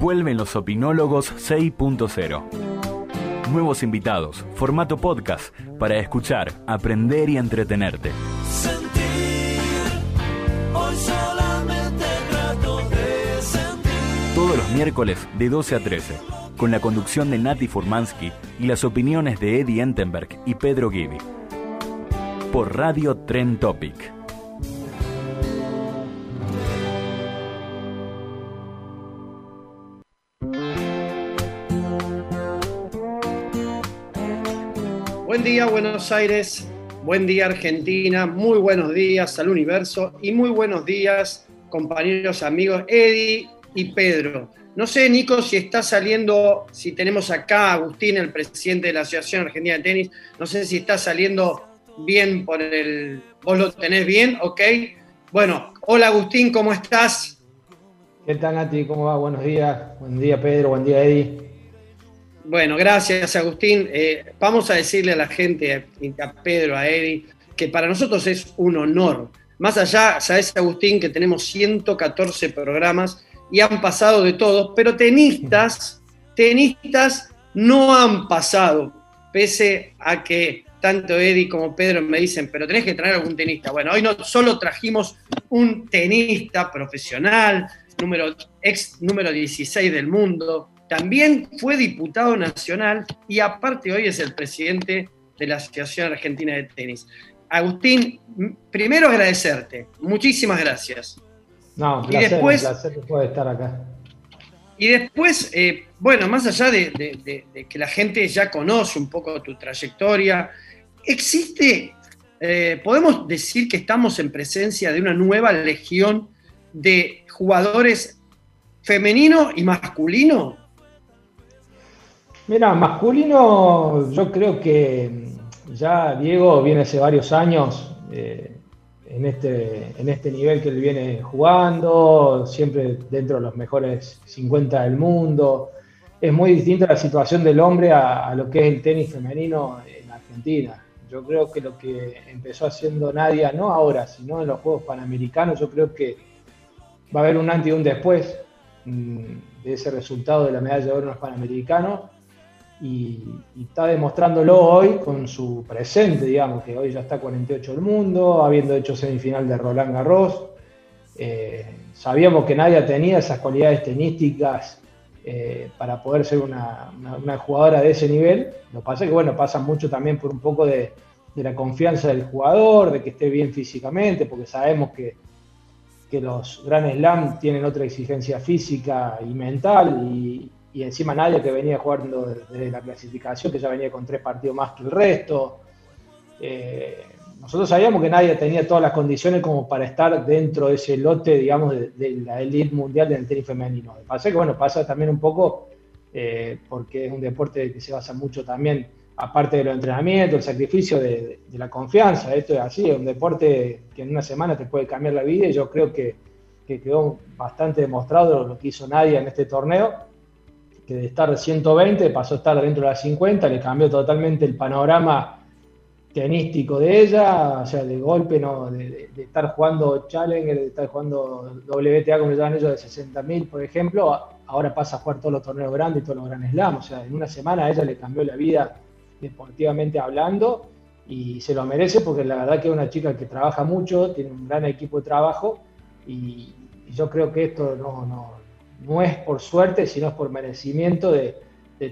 Vuelven los opinólogos 6.0. Nuevos invitados, formato podcast para escuchar, aprender y entretenerte. Todos los miércoles de 12 a 13, con la conducción de Nati Furmansky y las opiniones de Eddie Entenberg y Pedro Gibi. Por Radio Tren Topic. Buenos Aires, buen día Argentina, muy buenos días al universo y muy buenos días compañeros, amigos Eddie y Pedro. No sé, Nico, si está saliendo, si tenemos acá a Agustín, el presidente de la Asociación Argentina de Tenis, no sé si está saliendo bien por el... ¿Vos lo tenés bien? ¿Ok? Bueno, hola Agustín, ¿cómo estás? ¿Qué tal, Nati? ¿Cómo va? Buenos días. Buen día, Pedro. Buen día, Eddie. Bueno, gracias Agustín. Eh, vamos a decirle a la gente, a Pedro, a Eddie, que para nosotros es un honor. Más allá, sabes Agustín, que tenemos 114 programas y han pasado de todos, pero tenistas, tenistas no han pasado, pese a que tanto Eddie como Pedro me dicen, pero tenés que traer algún tenista. Bueno, hoy no solo trajimos un tenista profesional, número, ex número 16 del mundo, también fue diputado nacional y aparte hoy es el presidente de la Asociación Argentina de Tenis. Agustín, primero agradecerte. Muchísimas gracias. No, placer, y después, un placer que estar acá. Y después, eh, bueno, más allá de, que la gente ya conoce un poco tu trayectoria, existe, eh, podemos decir que estamos en presencia de una nueva legión de jugadores femenino y masculino Mira, masculino, yo creo que ya Diego viene hace varios años eh, en, este, en este nivel que él viene jugando, siempre dentro de los mejores 50 del mundo. Es muy distinta la situación del hombre a, lo que es el tenis femenino en Argentina. Yo creo que lo que empezó haciendo Nadia, no ahora, sino en los Juegos Panamericanos, yo creo que va a haber un antes y un después mm, de ese resultado de la medalla de oro en los Panamericanos y, está demostrándolo hoy con su presente, digamos, que hoy ya está 48 del mundo, habiendo hecho semifinal de Roland Garros. Eh, sabíamos que nadie tenía esas cualidades tenísticas eh, para poder ser una, jugadora de ese nivel. Lo que pasa es que, bueno, pasa mucho también por un poco de, la confianza del jugador, de que esté bien físicamente, porque sabemos que, que los Grand Slam tienen otra exigencia física y mental y, y encima nadie que venía jugando desde la clasificación, que ya venía con tres partidos más que el resto. Eh, nosotros sabíamos que nadie tenía todas las condiciones como para estar dentro de ese lote, digamos, de, la elite mundial del tenis femenino. Pasa que, bueno, pasa también un poco eh, porque es un deporte que se basa mucho también, aparte de los entrenamientos, el sacrificio de, la confianza. Esto es así, es un deporte que en una semana te puede cambiar la vida y yo creo que, que quedó bastante demostrado lo que hizo Nadia en este torneo que de estar de 120 pasó a estar dentro de las 50, le cambió totalmente el panorama tenístico de ella, o sea, de golpe, ¿no? de, estar jugando Challenger, de estar jugando WTA, como le llaman ellos, de 60.000, por ejemplo, ahora pasa a jugar todos los torneos grandes y todos los Grand Slam, o sea, en una semana a ella le cambió la vida deportivamente hablando y se lo merece porque la verdad que es una chica que trabaja mucho, tiene un gran equipo de trabajo y yo creo que esto no, no, es por suerte, sino es por merecimiento de,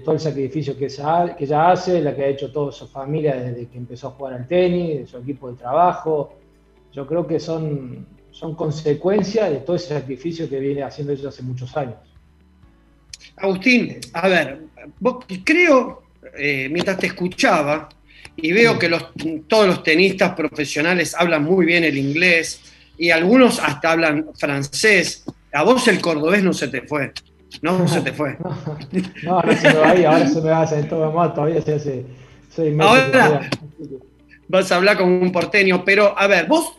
todo el sacrificio que, ella hace, la que ha hecho toda su familia desde que empezó a jugar al tenis, de su equipo de trabajo. Yo creo que son, son consecuencias de todo ese sacrificio que viene haciendo ella hace muchos años. Agustín, a ver, creo, eh, mientras te escuchaba, y veo que los, todos los tenistas profesionales hablan muy bien el inglés y algunos hasta hablan francés. A vos el cordobés no se te fue. No, se te fue. No, ahora se me va ahora se me va a hacer todo mal, todavía se hace seis meses. Ahora vas a hablar como un porteño, pero a ver, vos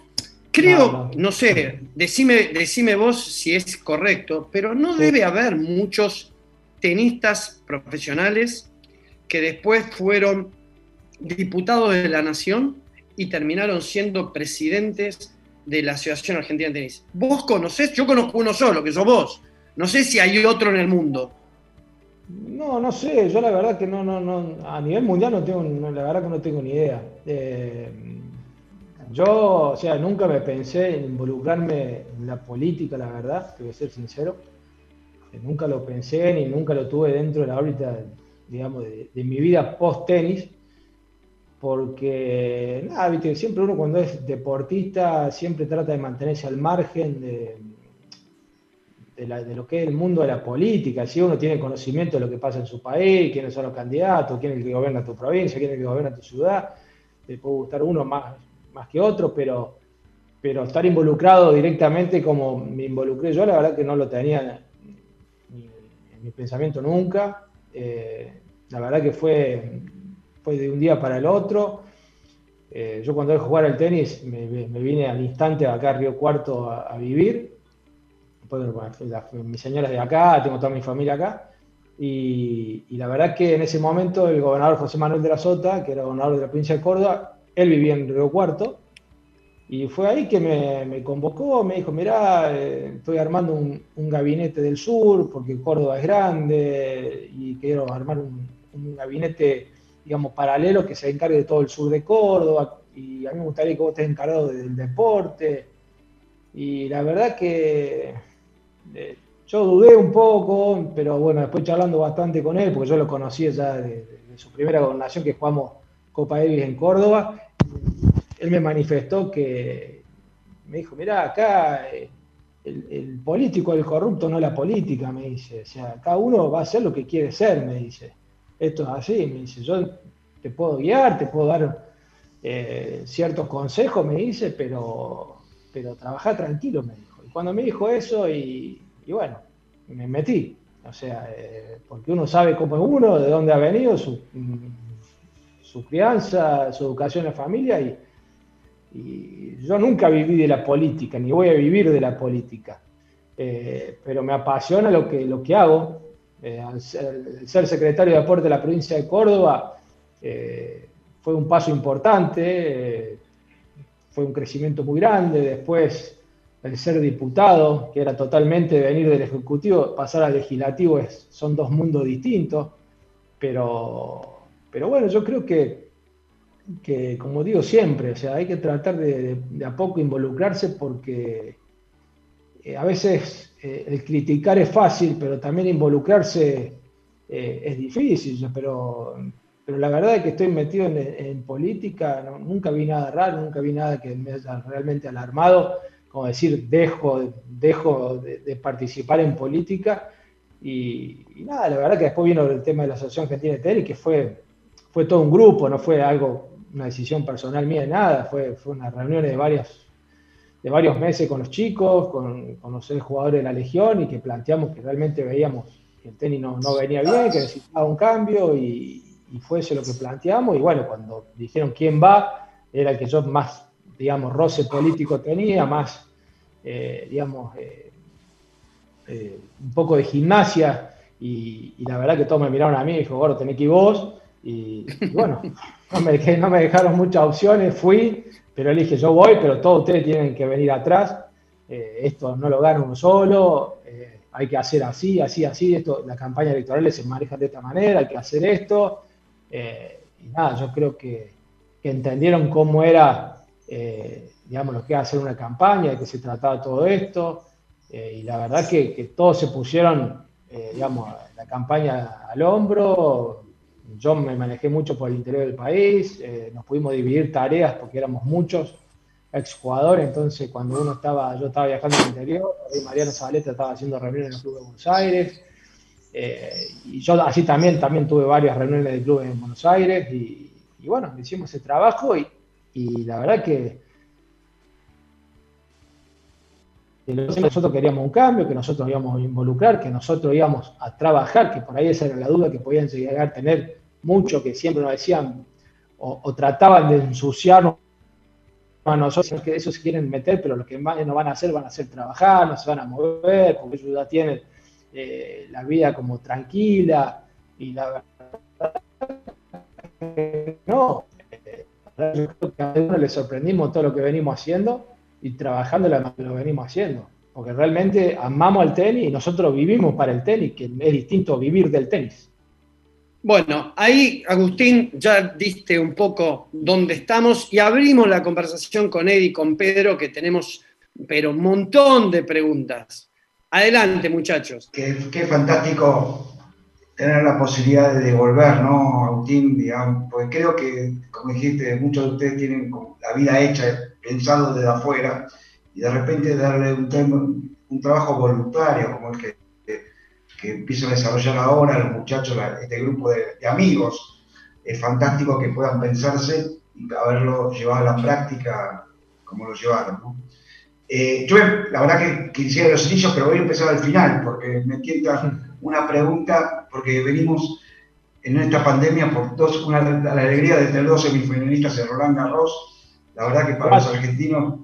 creo, no, sé, decime, decime vos si es correcto, pero no debe haber muchos tenistas profesionales que después fueron diputados de la Nación y terminaron siendo presidentes de la Asociación Argentina de Tenis. ¿Vos conocés? Yo conozco uno solo, que sos vos. No sé si hay otro en el mundo. No, no sé. Yo la verdad que no, no, no. A nivel mundial no tengo, la verdad que no tengo ni idea. Eh, yo, o sea, nunca me pensé en involucrarme en la política, la verdad, que voy a ser sincero. Eh, nunca lo pensé ni nunca lo tuve dentro de la órbita, digamos, de, de mi vida post-tenis porque, nada, siempre uno cuando es deportista siempre trata de mantenerse al margen de, de, lo que es el mundo de la política. Si uno tiene conocimiento de lo que pasa en su país, quiénes son los candidatos, quién es el que gobierna tu provincia, quién es el que gobierna tu ciudad, te puede gustar uno más, más que otro, pero, pero estar involucrado directamente como me involucré yo, la verdad que no lo tenía en mi pensamiento nunca. Eh, la verdad que fue de un día para el otro. Eh, yo cuando dejé jugar al tenis me, vine al instante acá a Río Cuarto a, vivir. mi señora es de acá, tengo toda mi familia acá. Y, la verdad que en ese momento el gobernador José Manuel de la Sota, que era gobernador de la provincia de Córdoba, él vivía en Río Cuarto. Y fue ahí que me, convocó, me dijo, mirá, eh, estoy armando un, gabinete del sur porque Córdoba es grande y quiero armar un gabinete digamos, paralelo que se encargue de todo el sur de Córdoba, y a mí me gustaría que vos estés encargado del deporte. Y la verdad que eh, yo dudé un poco, pero bueno, después charlando bastante con él, porque yo lo conocía ya de, su primera gobernación que jugamos Copa Davis en Córdoba, él me manifestó que, me dijo, mira, acá eh, el, el, político, el corrupto no la política, me dice, o sea, cada uno va a hacer lo que quiere ser, me dice esto es así, me dice, yo te puedo guiar, te puedo dar eh, ciertos consejos, me dice, pero, pero trabaja tranquilo, me dijo. Y cuando me dijo eso, y, bueno, me metí, o sea, eh, porque uno sabe cómo es uno, de dónde ha venido, su, su crianza, su educación en la familia, y, yo nunca viví de la política, ni voy a vivir de la política, eh, pero me apasiona lo que, lo que hago, eh, ser, secretario de Deporte de la provincia de Córdoba, eh, fue un paso importante, eh, fue un crecimiento muy grande. Después, el ser diputado, que era totalmente venir del Ejecutivo, pasar al Legislativo, es, son dos mundos distintos. Pero, pero bueno, yo creo que, que, como digo siempre, o sea, hay que tratar de a poco involucrarse porque a veces eh, el criticar es fácil, pero también involucrarse eh, es difícil. Pero, pero la verdad es que estoy metido en, política, nunca vi nada raro, nunca vi nada que me haya realmente alarmado, como decir, dejo, dejo de, participar en política. Y, nada, la verdad que después vino el tema de la Asociación que tiene Tenis, que fue, fue todo un grupo, no fue algo, una decisión personal mía, nada, fue, fue una reunión de varias de varios meses con los chicos, con, con los jugadores de la Legión y que planteamos que realmente veíamos que el tenis no, venía bien, que necesitaba un cambio y, fue eso lo que planteamos. Y bueno, cuando dijeron quién va, era el que yo más, digamos, roce político tenía, más, eh, digamos, eh, eh, un poco de gimnasia. Y, la verdad que todos me miraron a mí y dijo, bueno, tenés que ir vos. Y, bueno, no me, no me dejaron muchas opciones, fui, pero él dije, yo voy, pero todos ustedes tienen que venir atrás, eh, esto no lo gana uno solo, eh, hay que hacer así, así, así, esto, la campaña electoral se maneja de esta manera, hay que hacer esto, eh, y nada, yo creo que, entendieron cómo era, digamos, lo que era hacer una campaña, de qué se trataba todo esto, y la verdad que, todos se pusieron, digamos, la campaña al hombro, yo me manejé mucho por el interior del país, nos pudimos dividir tareas porque éramos muchos exjugadores, entonces cuando uno estaba, yo estaba viajando al interior, Mariano Zabaleta estaba haciendo reuniones en el Club de Buenos Aires, eh, y yo así también, también tuve varias reuniones del club en Buenos Aires y, bueno, hicimos ese trabajo y, la verdad que, nosotros queríamos un cambio, que nosotros íbamos a involucrar, que nosotros íbamos a trabajar, que por ahí esa era la duda que podían llegar a tener muchos que siempre nos decían o, trataban de ensuciarnos a nosotros, que eso se quieren meter, pero lo que más no van a hacer van a hacer trabajar, no se van a mover, porque ellos ya tienen eh, la vida como tranquila y la verdad no, yo creo que a uno le sorprendimos todo lo que venimos haciendo y trabajando lo venimos haciendo, porque realmente amamos el tenis y nosotros vivimos para el tenis, que es distinto vivir del tenis. Bueno, ahí, Agustín, ya diste un poco dónde estamos y abrimos la conversación con Eddie y con Pedro, que tenemos, pero un montón de preguntas. Adelante, muchachos. Qué, fantástico tener la posibilidad de devolver, ¿no? A un team, digamos, porque creo que, como dijiste, muchos de ustedes tienen la vida hecha, pensado desde afuera, y de repente darle un, un trabajo voluntario como el que, que, empiezan a desarrollar ahora los muchachos, este grupo de, amigos, es fantástico que puedan pensarse y haberlo llevado a la práctica como lo llevaron, ¿no? Eh, yo la verdad que quisiera los inicios, pero voy a empezar al final, porque me tienta una pregunta, porque venimos en esta pandemia por dos, una, la alegría de tener dos semifinalistas de Roland Garros. La verdad que para los argentinos.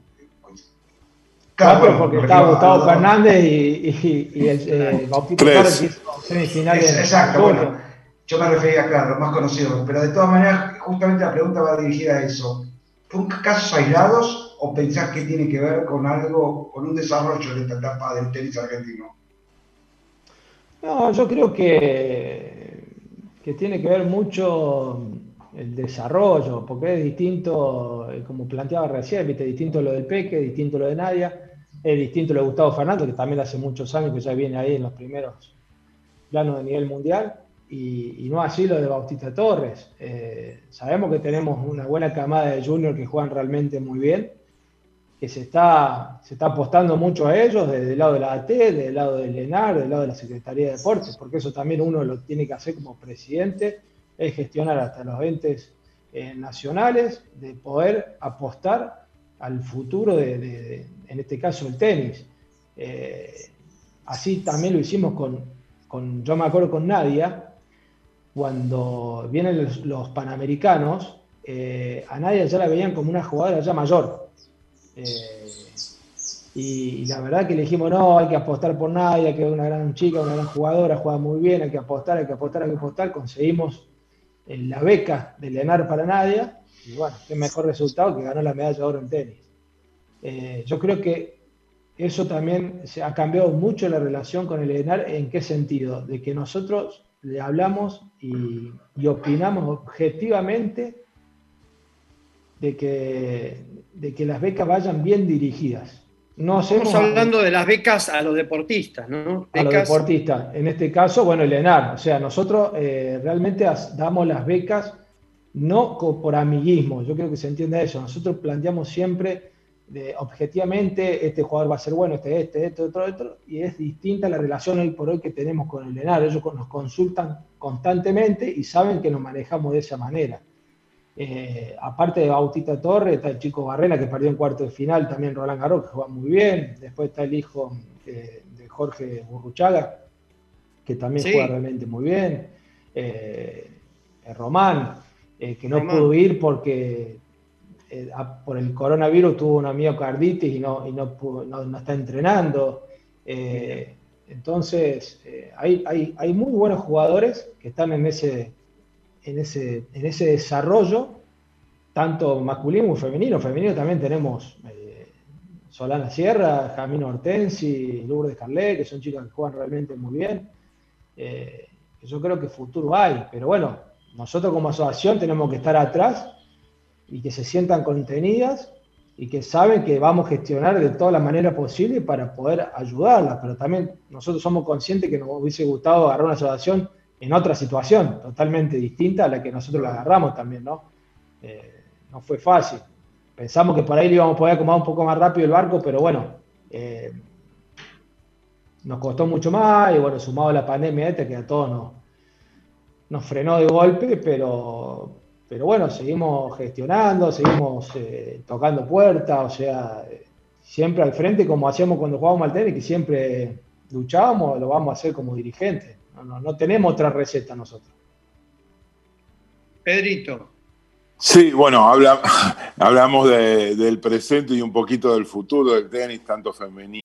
Claro, porque estaba Gustavo Fernández y, y, el eh, Bautista Torres que hizo semifinales. Exacto, bueno, yo me refería, claro, los más conocidos, pero de todas maneras, justamente la pregunta va dirigida a eso. ¿Fueron casos aislados o pensás que tiene que ver con algo, con un desarrollo de esta etapa del tenis argentino? No, yo creo que, que tiene que ver mucho el desarrollo, porque es distinto, eh, como planteaba recién, ¿viste? distinto lo del Peque, distinto lo de Nadia, es distinto lo de Gustavo Fernández, que también hace muchos años que ya viene ahí en los primeros planos de nivel mundial, y, no así lo de Bautista Torres. Eh, sabemos que tenemos una buena camada de juniors que juegan realmente muy bien, que se está, apostando mucho a ellos desde el lado de la AT, desde el lado del ENAR, del lado de la Secretaría de Deportes, porque eso también uno lo tiene que hacer como presidente, es gestionar hasta los entes eh, nacionales, de poder apostar al futuro de, en este caso, el tenis. Eh, así también lo hicimos con, con, yo me acuerdo con Nadia, cuando vienen los, panamericanos, eh, a Nadia ya la veían como una jugadora ya mayor, eh, y, la verdad que le dijimos, no, hay que apostar por nadie, que es una gran chica, una gran jugadora, juega muy bien, hay que apostar, hay que apostar, hay que apostar. Conseguimos la beca de Lenar para Nadia, y bueno, qué mejor resultado que ganó la medalla de oro en tenis. Eh, yo creo que eso también se ha cambiado mucho la relación con el Lenar, ¿en qué sentido? De que nosotros le hablamos y, y opinamos objetivamente de que, de que las becas vayan bien dirigidas. No Estamos hablando de las becas a los deportistas, ¿no? A los deportistas. En este caso, bueno, el ENAR. O sea, nosotros eh, realmente damos las becas no por amiguismo. Yo creo que se entiende eso. Nosotros planteamos siempre de, objetivamente, este jugador va a ser bueno, este, este, este, otro, otro, y es distinta la relación hoy por hoy que tenemos con el ENAR. Ellos nos consultan constantemente y saben que nos manejamos de esa manera. Eh, aparte de Bautista Torres, está el chico Barrena que perdió en cuarto de final, también Roland Garros que juega muy bien. Después está el hijo eh, de Jorge Burruchaga, que también juega realmente muy bien. Eh, Román, que no pudo ir porque por el coronavirus tuvo una miocarditis y no, y no, no, está entrenando. entonces, hay, hay, hay muy buenos jugadores que están en ese en ese, en ese desarrollo, tanto masculino como femenino. Femenino también tenemos eh, Solana Sierra, Jamino Hortensi, Lourdes Carlet, que son chicas que juegan realmente muy bien. Eh, yo creo que futuro hay, pero bueno, nosotros como asociación tenemos que estar atrás y que se sientan contenidas y que saben que vamos a gestionar de toda la manera posible para poder ayudarlas, pero también nosotros somos conscientes que nos hubiese gustado agarrar una asociación en otra situación, totalmente distinta a la que nosotros la agarramos también, ¿no? Eh, no fue fácil. Pensamos que por ahí le íbamos a poder acomodar un poco más rápido el barco, pero bueno, eh, nos costó mucho más y bueno, sumado a la pandemia esta que a todos nos, nos frenó de golpe, pero, pero bueno, seguimos gestionando, seguimos eh, tocando puertas, o sea, siempre al frente como hacíamos cuando jugábamos al tenis, que siempre luchábamos, lo vamos a hacer como dirigentes. No, no, tenemos otra receta nosotros. Pedrito. Sí, bueno, habla, hablamos de, del presente y un poquito del futuro del tenis, tanto femenino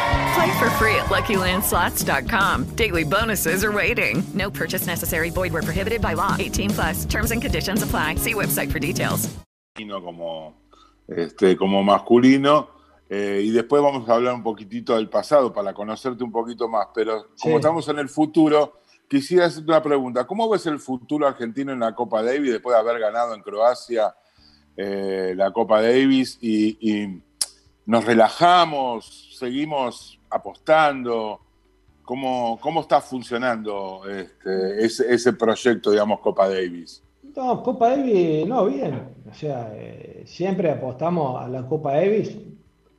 Play for free at LuckyLandSlots.com. Daily bonuses are waiting. No purchase necessary. Void where prohibited by law. 18 plus. Terms and conditions apply. See website for details. Como, este, como masculino. Eh, y después vamos a hablar un poquitito del pasado para conocerte un poquito más. Pero como sí. estamos en el futuro, quisiera hacerte una pregunta. ¿Cómo ves el futuro argentino en la Copa Davis después de haber ganado en Croacia eh, la Copa Davis? y, y nos relajamos, seguimos apostando. ¿Cómo, cómo está funcionando este, ese, ese, proyecto, digamos, Copa Davis? No, Copa Davis, no, bien. O sea, eh, siempre apostamos a la Copa Davis.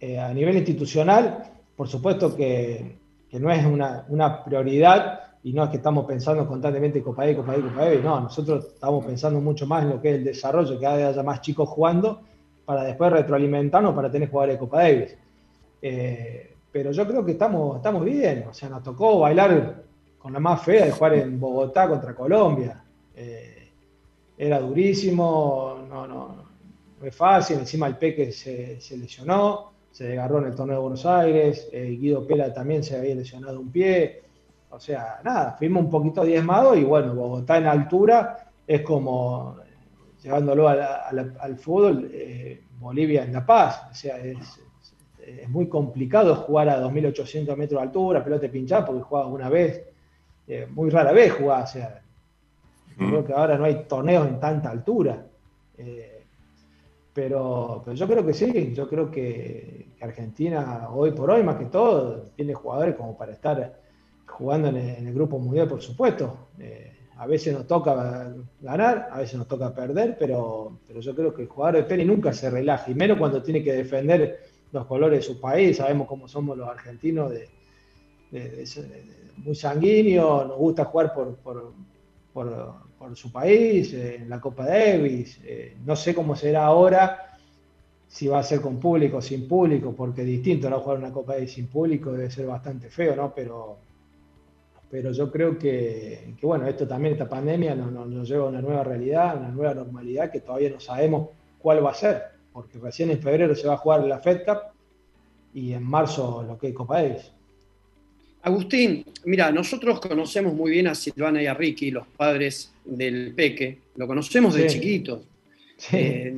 Eh, a nivel institucional, por supuesto que, que no es una, una, prioridad y no es que estamos pensando constantemente Copa Davis, Copa Davis, Copa Davis. No, nosotros estamos pensando mucho más en lo que es el desarrollo, que haya más chicos jugando para después retroalimentarnos para tener jugadores de Copa Davis. Eh, pero yo creo que estamos, estamos bien, o sea, nos tocó bailar con la más fea de jugar en Bogotá contra Colombia. Eh, era durísimo, no, no, no es fácil, encima el Peque se, lesionó, se desgarró en el torneo de Buenos Aires, eh, Guido Pela también se había lesionado un pie, o sea, nada, fuimos un poquito diezmados y bueno, Bogotá en altura es como llevándolo a al fútbol, eh, Bolivia en La Paz. O sea, es, es, muy complicado jugar a 2.800 metros de altura, pelota pinchada, porque jugaba una vez, eh, muy rara vez jugaba. O sea, mm. creo que ahora no hay torneos en tanta altura. Eh, pero, pero, yo creo que sí, yo creo que, que, Argentina hoy por hoy, más que todo, tiene jugadores como para estar jugando en el, en el grupo mundial, por supuesto. Eh, a veces nos toca ganar, a veces nos toca perder, pero, pero yo creo que el jugador de tenis nunca se relaja, y menos cuando tiene que defender los colores de su país. Sabemos cómo somos los argentinos, de, muy sanguíneos, nos gusta jugar por, por, por, su país, eh, en la Copa Davis. Eh, no sé cómo será ahora, si va a ser con público o sin público, porque distinto, ¿no? Jugar una Copa Davis sin público debe ser bastante feo, ¿no? Pero pero yo creo que, bueno, esto también, esta pandemia nos, lleva a una nueva realidad, una nueva normalidad que todavía no sabemos cuál va a ser, porque recién en febrero se va a jugar la Fed Cup y en marzo lo que es Copa Davis. Agustín, mira, nosotros conocemos muy bien a Silvana y a Ricky, los padres del Peque, lo conocemos de sí. chiquitos. Sí. Eh,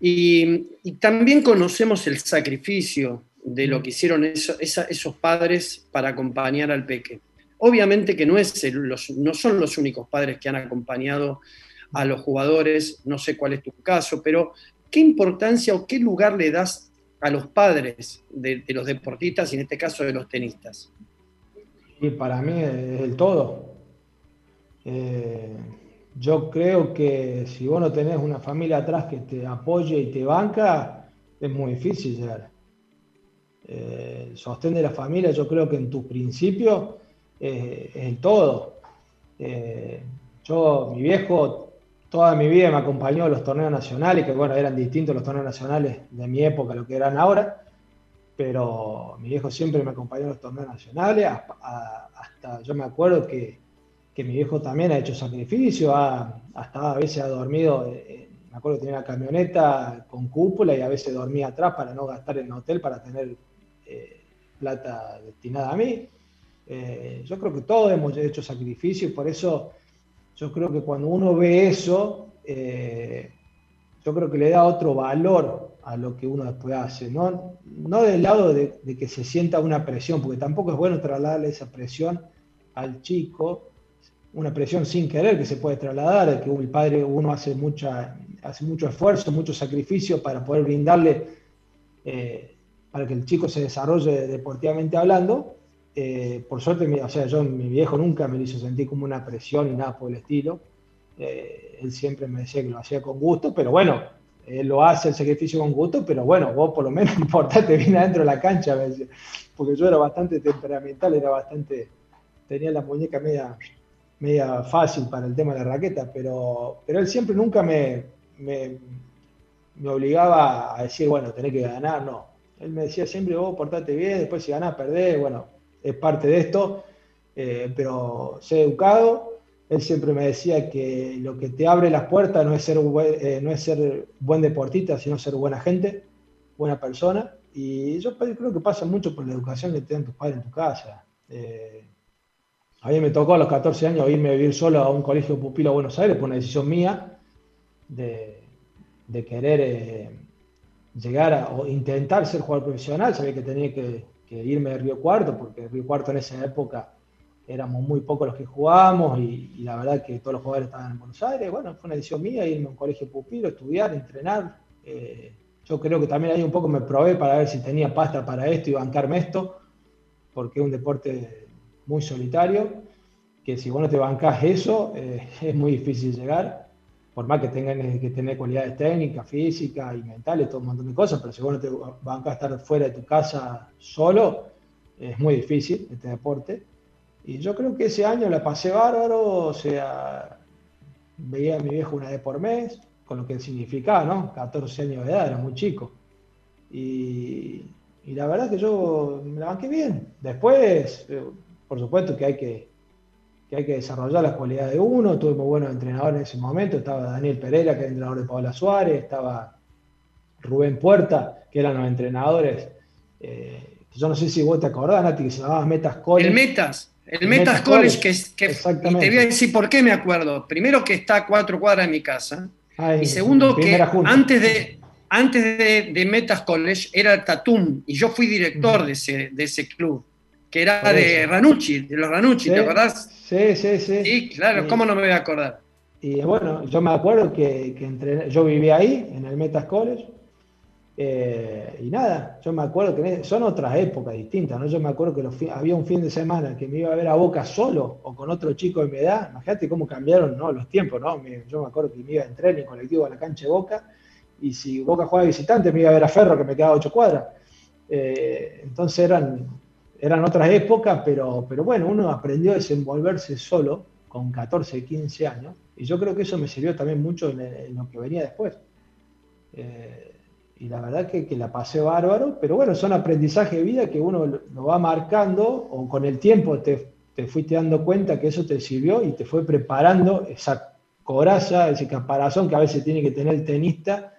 y, y, también conocemos el sacrificio de lo que hicieron eso, esa, esos padres para acompañar al Peque. Obviamente que no, es los, no son los únicos padres que han acompañado a los jugadores, no sé cuál es tu caso, pero ¿qué importancia o qué lugar le das a los padres de, los deportistas y en este caso de los tenistas? Y para mí es el todo. Eh, yo creo que si vos no tenés una familia atrás que te apoye y te banca, es muy difícil llegar. Eh, sostén de la familia, yo creo que en tus principios eh, es el todo. yo, mi viejo, toda mi vida me acompañó a los torneos nacionales, que bueno, eran distintos los torneos nacionales de mi época a lo que eran ahora, pero mi viejo siempre me acompañó a los torneos nacionales, hasta, yo me acuerdo que, que, mi viejo también ha hecho sacrificio, hasta a veces ha dormido, eh, eh, me acuerdo que tenía una camioneta con cúpula y a veces dormía atrás para no gastar en el hotel, para tener eh, plata destinada a mí. yo creo que todos hemos hecho sacrificio y por eso yo creo que cuando uno ve eso, eh, yo creo que le da otro valor a lo que uno después hace, no, no del lado de, que se sienta una presión, porque tampoco es bueno trasladarle esa presión al chico, una presión sin querer que se puede trasladar, que el padre uno hace, mucha, hace mucho esfuerzo, mucho sacrificio para poder brindarle, eh, para que el chico se desarrolle deportivamente hablando, eh, por suerte, o sea, yo, mi viejo nunca me hizo sentir como una presión y nada por el estilo. Eh, él siempre me decía que lo hacía con gusto, pero bueno, él lo hace el sacrificio con gusto, pero bueno, vos por lo menos importate bien adentro de la cancha, porque yo era bastante temperamental, era bastante, tenía la muñeca media, media fácil para el tema de la raqueta, pero, pero él siempre nunca me, me, me obligaba a decir, bueno, tenés que ganar, no. Él me decía siempre, vos portate bien, después si ganás, perdés, bueno, es parte de esto, eh, pero sé educado. Él siempre me decía que lo que te abre las puertas no es ser, eh, no es ser buen deportista, sino ser buena gente, buena persona. Y yo creo que pasa mucho por la educación que te dan tus padres en tu casa. Eh, a mí me tocó a los 14 años irme a vivir solo a un colegio pupilo a Buenos Aires por una decisión mía de, querer llegar o intentar ser jugador profesional. Sabía que tenía que, irme de Río Cuarto, porque Río Cuarto en esa época éramos muy pocos los que jugábamos y, la verdad que todos los jugadores estaban en Buenos Aires. Bueno, fue una decisión mía irme a un colegio pupilo, estudiar, entrenar. Eh, yo creo que también ahí un poco me probé para ver si tenía pasta para esto y bancarme esto, porque es un deporte muy solitario, que si vos no te bancás eso, eh, es muy difícil llegar por más que tengan que tener cualidades técnicas, físicas y mentales, todo un montón de cosas, pero si vos no te van a estar fuera de tu casa solo, es muy difícil este deporte. Y yo creo que ese año la pasé bárbaro, o sea, veía a mi viejo una vez por mes, con lo que significaba, ¿no? 14 años de edad, era muy chico. Y, y la verdad que yo me la banqué bien. Después, eh, por supuesto que hay que que hay que desarrollar las cualidades de uno. Tuve muy buenos entrenadores en ese momento. Estaba Daniel Pereira, que era entrenador de Paola Suárez. Estaba Rubén Puerta, que eran los entrenadores. Eh, yo no sé si vos te acordás, Nati, que se llamaba Metas College. El Metas. El, Metas, College, que, que te voy a decir por qué me acuerdo. Primero que está a cuatro cuadras de mi casa. y segundo que antes de, antes de, Metas College era Tatum y yo fui director de, ese, de ese club que era de Ranucci, de los Ranucci, ¿te acordás? Sí, sí, sí. Sí, claro, ¿cómo no me voy a acordar? Y bueno, yo me acuerdo que, que yo vivía ahí, en el Metas College, eh, y nada, yo me acuerdo que son otras épocas distintas, ¿no? Yo me acuerdo que había un fin de semana que me iba a ver a Boca solo o con otro chico de mi edad, imagínate cómo cambiaron ¿no? los tiempos, ¿no? Yo me acuerdo que me iba en tren y colectivo a la cancha de Boca, y si Boca jugaba visitante me iba a ver a Ferro que me quedaba ocho cuadras. Eh, entonces eran eran otras épocas, pero, pero bueno, uno aprendió a desenvolverse solo con 14, 15 años, y yo creo que eso me sirvió también mucho en, lo que venía después. Eh, y la verdad que, que, la pasé bárbaro, pero bueno, son aprendizajes de vida que uno lo va marcando o con el tiempo te, te fuiste dando cuenta que eso te sirvió y te fue preparando esa coraza, ese caparazón que a veces tiene que tener el tenista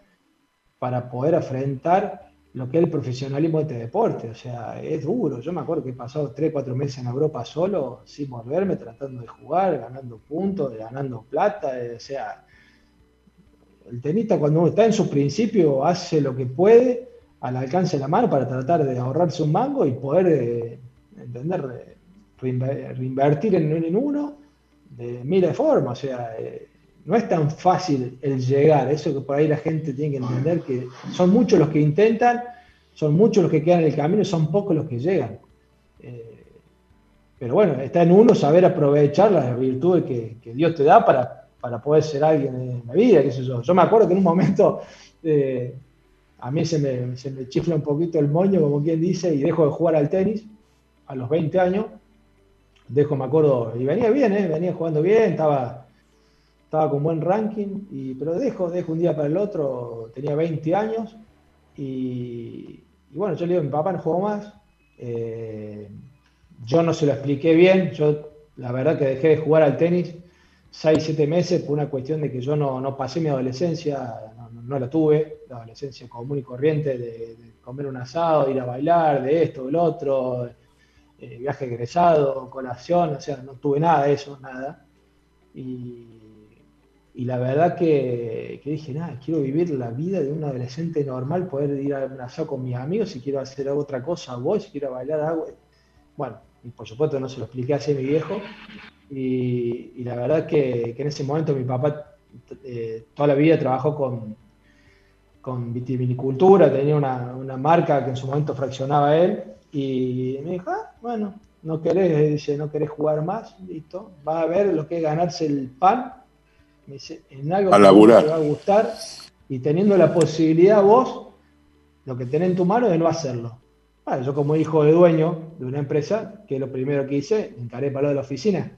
para poder afrontar lo que es el profesionalismo de este deporte. O sea, es duro. Yo me acuerdo que he pasado 3, 4 meses en Europa solo, sin volverme, tratando de jugar, ganando puntos, ganando plata. O sea, el tenista cuando está en su principio hace lo que puede al alcance de la mano para tratar de ahorrarse un mango y poder, eh, entender, reinvertir en, uno de de formas. O sea, eh, no es tan fácil el llegar. Eso que por ahí la gente tiene que entender que son muchos los que intentan, son muchos los que quedan en el camino, son pocos los que llegan. Eh, pero bueno, está en uno saber aprovechar las virtudes que, Dios te da para, para, poder ser alguien en la vida, qué sé yo. Yo me acuerdo que en un momento eh, a mí se me, se me chifla un poquito el moño, como quien dice, y dejo de jugar al tenis a los 20 años. Dejo, me acuerdo, y venía bien, ¿eh? venía jugando bien, estaba, estaba con buen ranking, y, pero dejo, dejo un día para el otro, tenía 20 años, y, bueno, yo le digo, mi papá no jugó más. Eh, yo no se lo expliqué bien, yo la verdad que dejé de jugar al tenis 6, 7 meses por una cuestión de que yo no, no pasé mi adolescencia, no, la tuve, la adolescencia común y corriente de, comer un asado, ir a bailar, de esto, del otro, eh, viaje egresado, colación, o sea, no tuve nada de eso, nada. Y, la verdad que, dije, nada, quiero vivir la vida de un adolescente normal, poder ir a un asado con mis amigos, si quiero hacer otra cosa, voy, si quiero bailar algo. Bueno, y por supuesto no se lo expliqué así a mi viejo. Y, la verdad que, que, en ese momento mi papá eh, toda la vida trabajó con, con vitivinicultura, tenía una, una, marca que en su momento fraccionaba él, y me dijo, ah, bueno, no querés, dice, no querés jugar más, listo, va a ver lo que es ganarse el pan, me dice, en algo que te va a gustar, y teniendo la posibilidad vos, lo que tenés en tu mano, de no hacerlo. Bueno, yo como hijo de dueño de una empresa, que es lo primero que hice, encaré para lo de la oficina.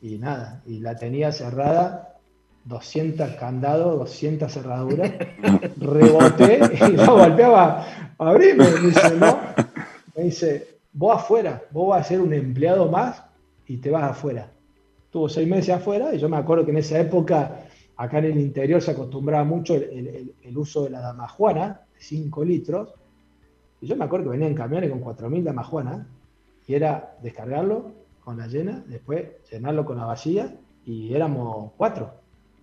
Y nada, y la tenía cerrada 200 candados, 200 cerraduras, reboté y lo golpeaba, abrime, me dice, no, me dice, vos afuera, vos vas a ser un empleado más y te vas afuera. Tuvo seis meses afuera y yo me acuerdo que en esa época, acá en el interior se acostumbraba mucho el, uso de la damajuana, 5 litros, y yo me acuerdo que venían camiones con 4.000 damajuana y era descargarlo con la llena, después llenarlo con la vacía y éramos cuatro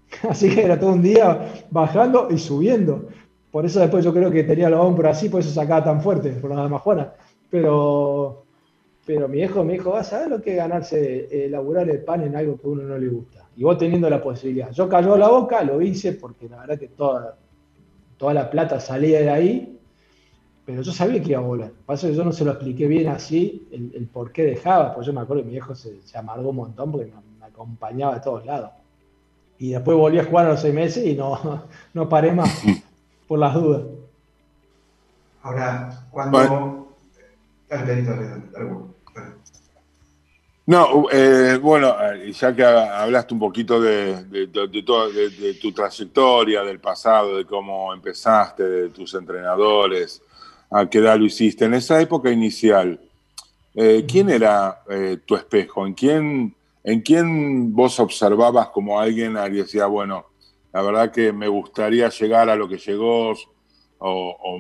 Así que era todo un día bajando y subiendo. Por eso después yo creo que tenía los hombros así, por eso sacaba tan fuerte, por la damajuana. Pero, pero mi hijo me dijo, vas a ver lo que es ganarse, eh, elaborar el pan en algo que a uno no le gusta. Y vos teniendo la posibilidad. Yo cayó la boca, lo hice porque la verdad que toda, toda la plata salía de ahí, pero yo sabía que iba a volar. Pasa que yo no se lo expliqué bien así, el, por qué dejaba, pues yo me acuerdo que mi viejo se, se amargó un montón porque me, me acompañaba a todos lados y después volví a jugar a los seis meses y no, no paré más por las dudas. Ahora, cuando... No, eh, bueno, eh, ya que hablaste un poquito de, de, de, tu trayectoria, del pasado, de cómo empezaste, de tus entrenadores, a qué edad lo hiciste, en esa época inicial, eh, ¿quién era tu espejo? ¿En quién ¿En quién vos observabas como alguien y decía, bueno, la verdad que me gustaría llegar a lo que llegó o,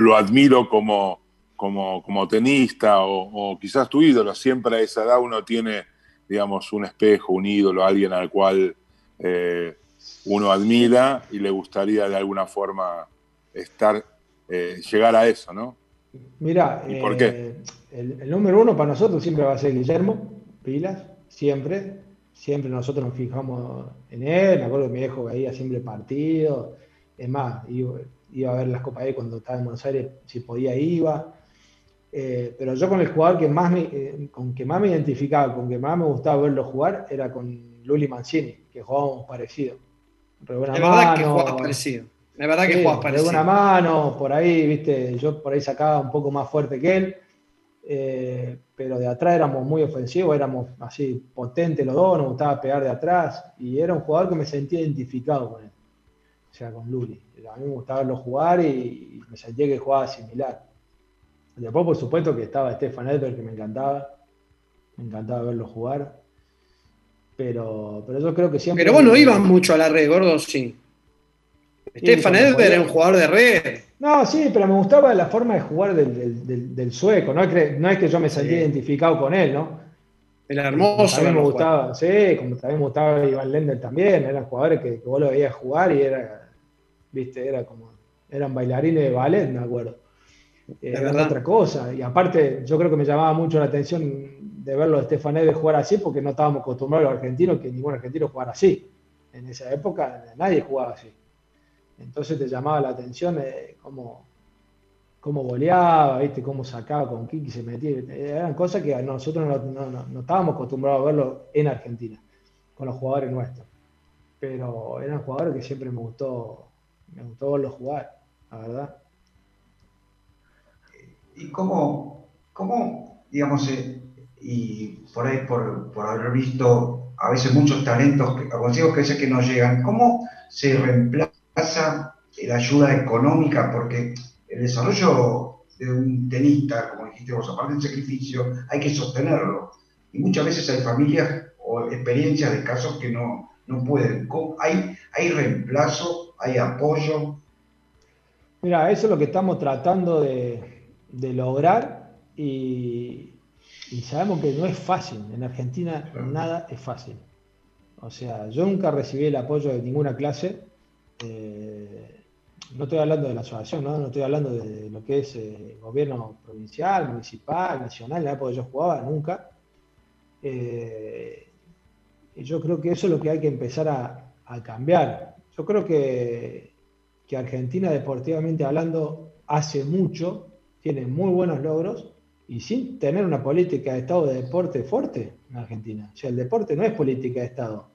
lo admiro como, como, tenista o, quizás tu ídolo? Siempre a esa edad uno tiene, digamos, un espejo, un ídolo, alguien al cual eh, uno admira y le gustaría de alguna forma estar, eh, llegar a eso, ¿no? Mira, por qué? Eh, el, el, número uno para nosotros siempre va a ser Guillermo, pilas, siempre. Siempre nosotros nos fijamos en él. Me acuerdo que mi viejo veía siempre partidos. Es más, iba, a ver las Copas E cuando estaba en Buenos Aires, si podía iba. Eh, pero yo con el jugador que más me, eh, con que más me identificaba, con que más me gustaba verlo jugar, era con Luli Mancini, que jugábamos parecido. De verdad que jugabas parecido. De verdad que jugabas parecido. De una mano, por ahí, viste, yo por ahí sacaba un poco más fuerte que él. Eh, pero de atrás éramos muy ofensivos, éramos así potentes los dos, nos gustaba pegar de atrás y era un jugador que me sentía identificado con él, o sea, con Luli. A mí me gustaba verlo jugar y, me sentía que jugaba similar. Después, por supuesto, que estaba Stefan Edberg, que me encantaba, me encantaba verlo jugar, pero, pero yo creo que siempre... Pero vos no ibas mucho a la red, gordo, sí. Stefan Edberg era un jugador de red. No, sí, pero me gustaba la forma de jugar del, sueco. No es, que, no es que yo me sentí identificado con él, ¿no? Era hermoso. También me gustaba, sí, como también me gustaba Iván Lender también. Eran jugadores que, vos lo veías jugar y era, viste, era como, eran bailarines de ballet, me acuerdo. Era otra cosa. Y aparte, yo creo que me llamaba mucho la atención de verlo de de jugar así, porque no estábamos acostumbrados los argentinos que ningún argentino jugara así. En esa época nadie jugaba así. Entonces te llamaba la atención eh, cómo, cómo goleaba, ¿viste? cómo sacaba con Kiki, se metía. Eran cosas que nosotros no, no, estábamos acostumbrados a verlo en Argentina, con los jugadores nuestros. Pero eran jugadores que siempre me gustó, me gustó verlos jugar, la verdad. ¿Y cómo, cómo digamos, eh, y por ahí, por, por, haber visto a veces muchos talentos, consejos que veces que no llegan, cómo se reemplaza la ayuda económica? Porque el desarrollo de un tenista, como dijiste vos, aparte del sacrificio, hay que sostenerlo. Y muchas veces hay familias o experiencias de casos que no, no pueden. ¿Hay, ¿Hay reemplazo? ¿Hay apoyo? Mira, eso es lo que estamos tratando de, de lograr y, sabemos que no es fácil. En Argentina nada es fácil. O sea, yo nunca recibí el apoyo de ninguna clase. Eh, no estoy hablando de la asociación, no, estoy hablando de lo que es eh, gobierno provincial, municipal, nacional, la época yo jugaba, nunca. Eh, y yo creo que eso es lo que hay que empezar a, cambiar. Yo creo que, que Argentina, deportivamente hablando, hace mucho tiene muy buenos logros y sin tener una política de Estado de deporte fuerte en Argentina. O sea, el deporte no es política de Estado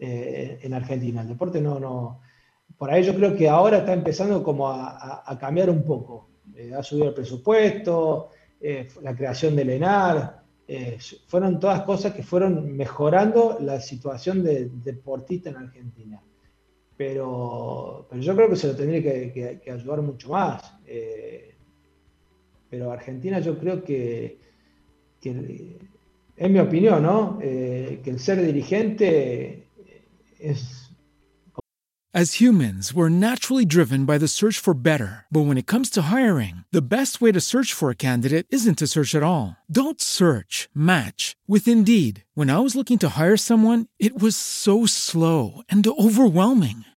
eh, en Argentina. El deporte no, no. Por ahí yo creo que ahora está empezando como a, cambiar un poco. Eh, ha subido el presupuesto, eh, la creación del ENAR, fueron todas cosas que fueron mejorando la situación de, deportista en Argentina. Pero, pero yo creo que se lo tendría que ayudar mucho más pero Argentina yo creo que, que en mi opinión, ¿no? Eh, que el ser dirigente es As humans, we're naturally driven by the search for better. But when it comes to hiring, the best way to search for a candidate isn't to search at all. Don't search, match with Indeed. When I was looking to hire someone, it was so slow and overwhelming.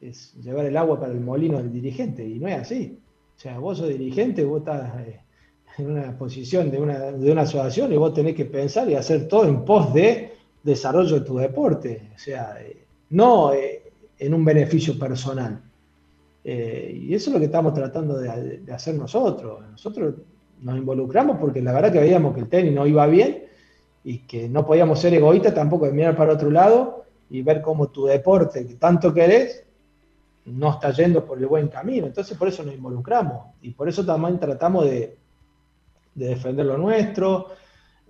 es, llevar el agua para el molino del dirigente y no es así. O sea, vos sos dirigente, vos estás eh, en una posición de una, de una asociación y vos tenés que pensar y hacer todo en pos de desarrollo de tu deporte. O sea, eh, no eh, en un beneficio personal. Y eso es lo que estamos tratando de, hacer nosotros. Nosotros nos involucramos porque la verdad que veíamos que el tenis no iba bien y que no podíamos ser egoístas tampoco de mirar para otro lado y ver cómo tu deporte que tanto querés no está yendo por el buen camino. Entonces por eso nos involucramos y por eso también tratamos de, defender lo nuestro,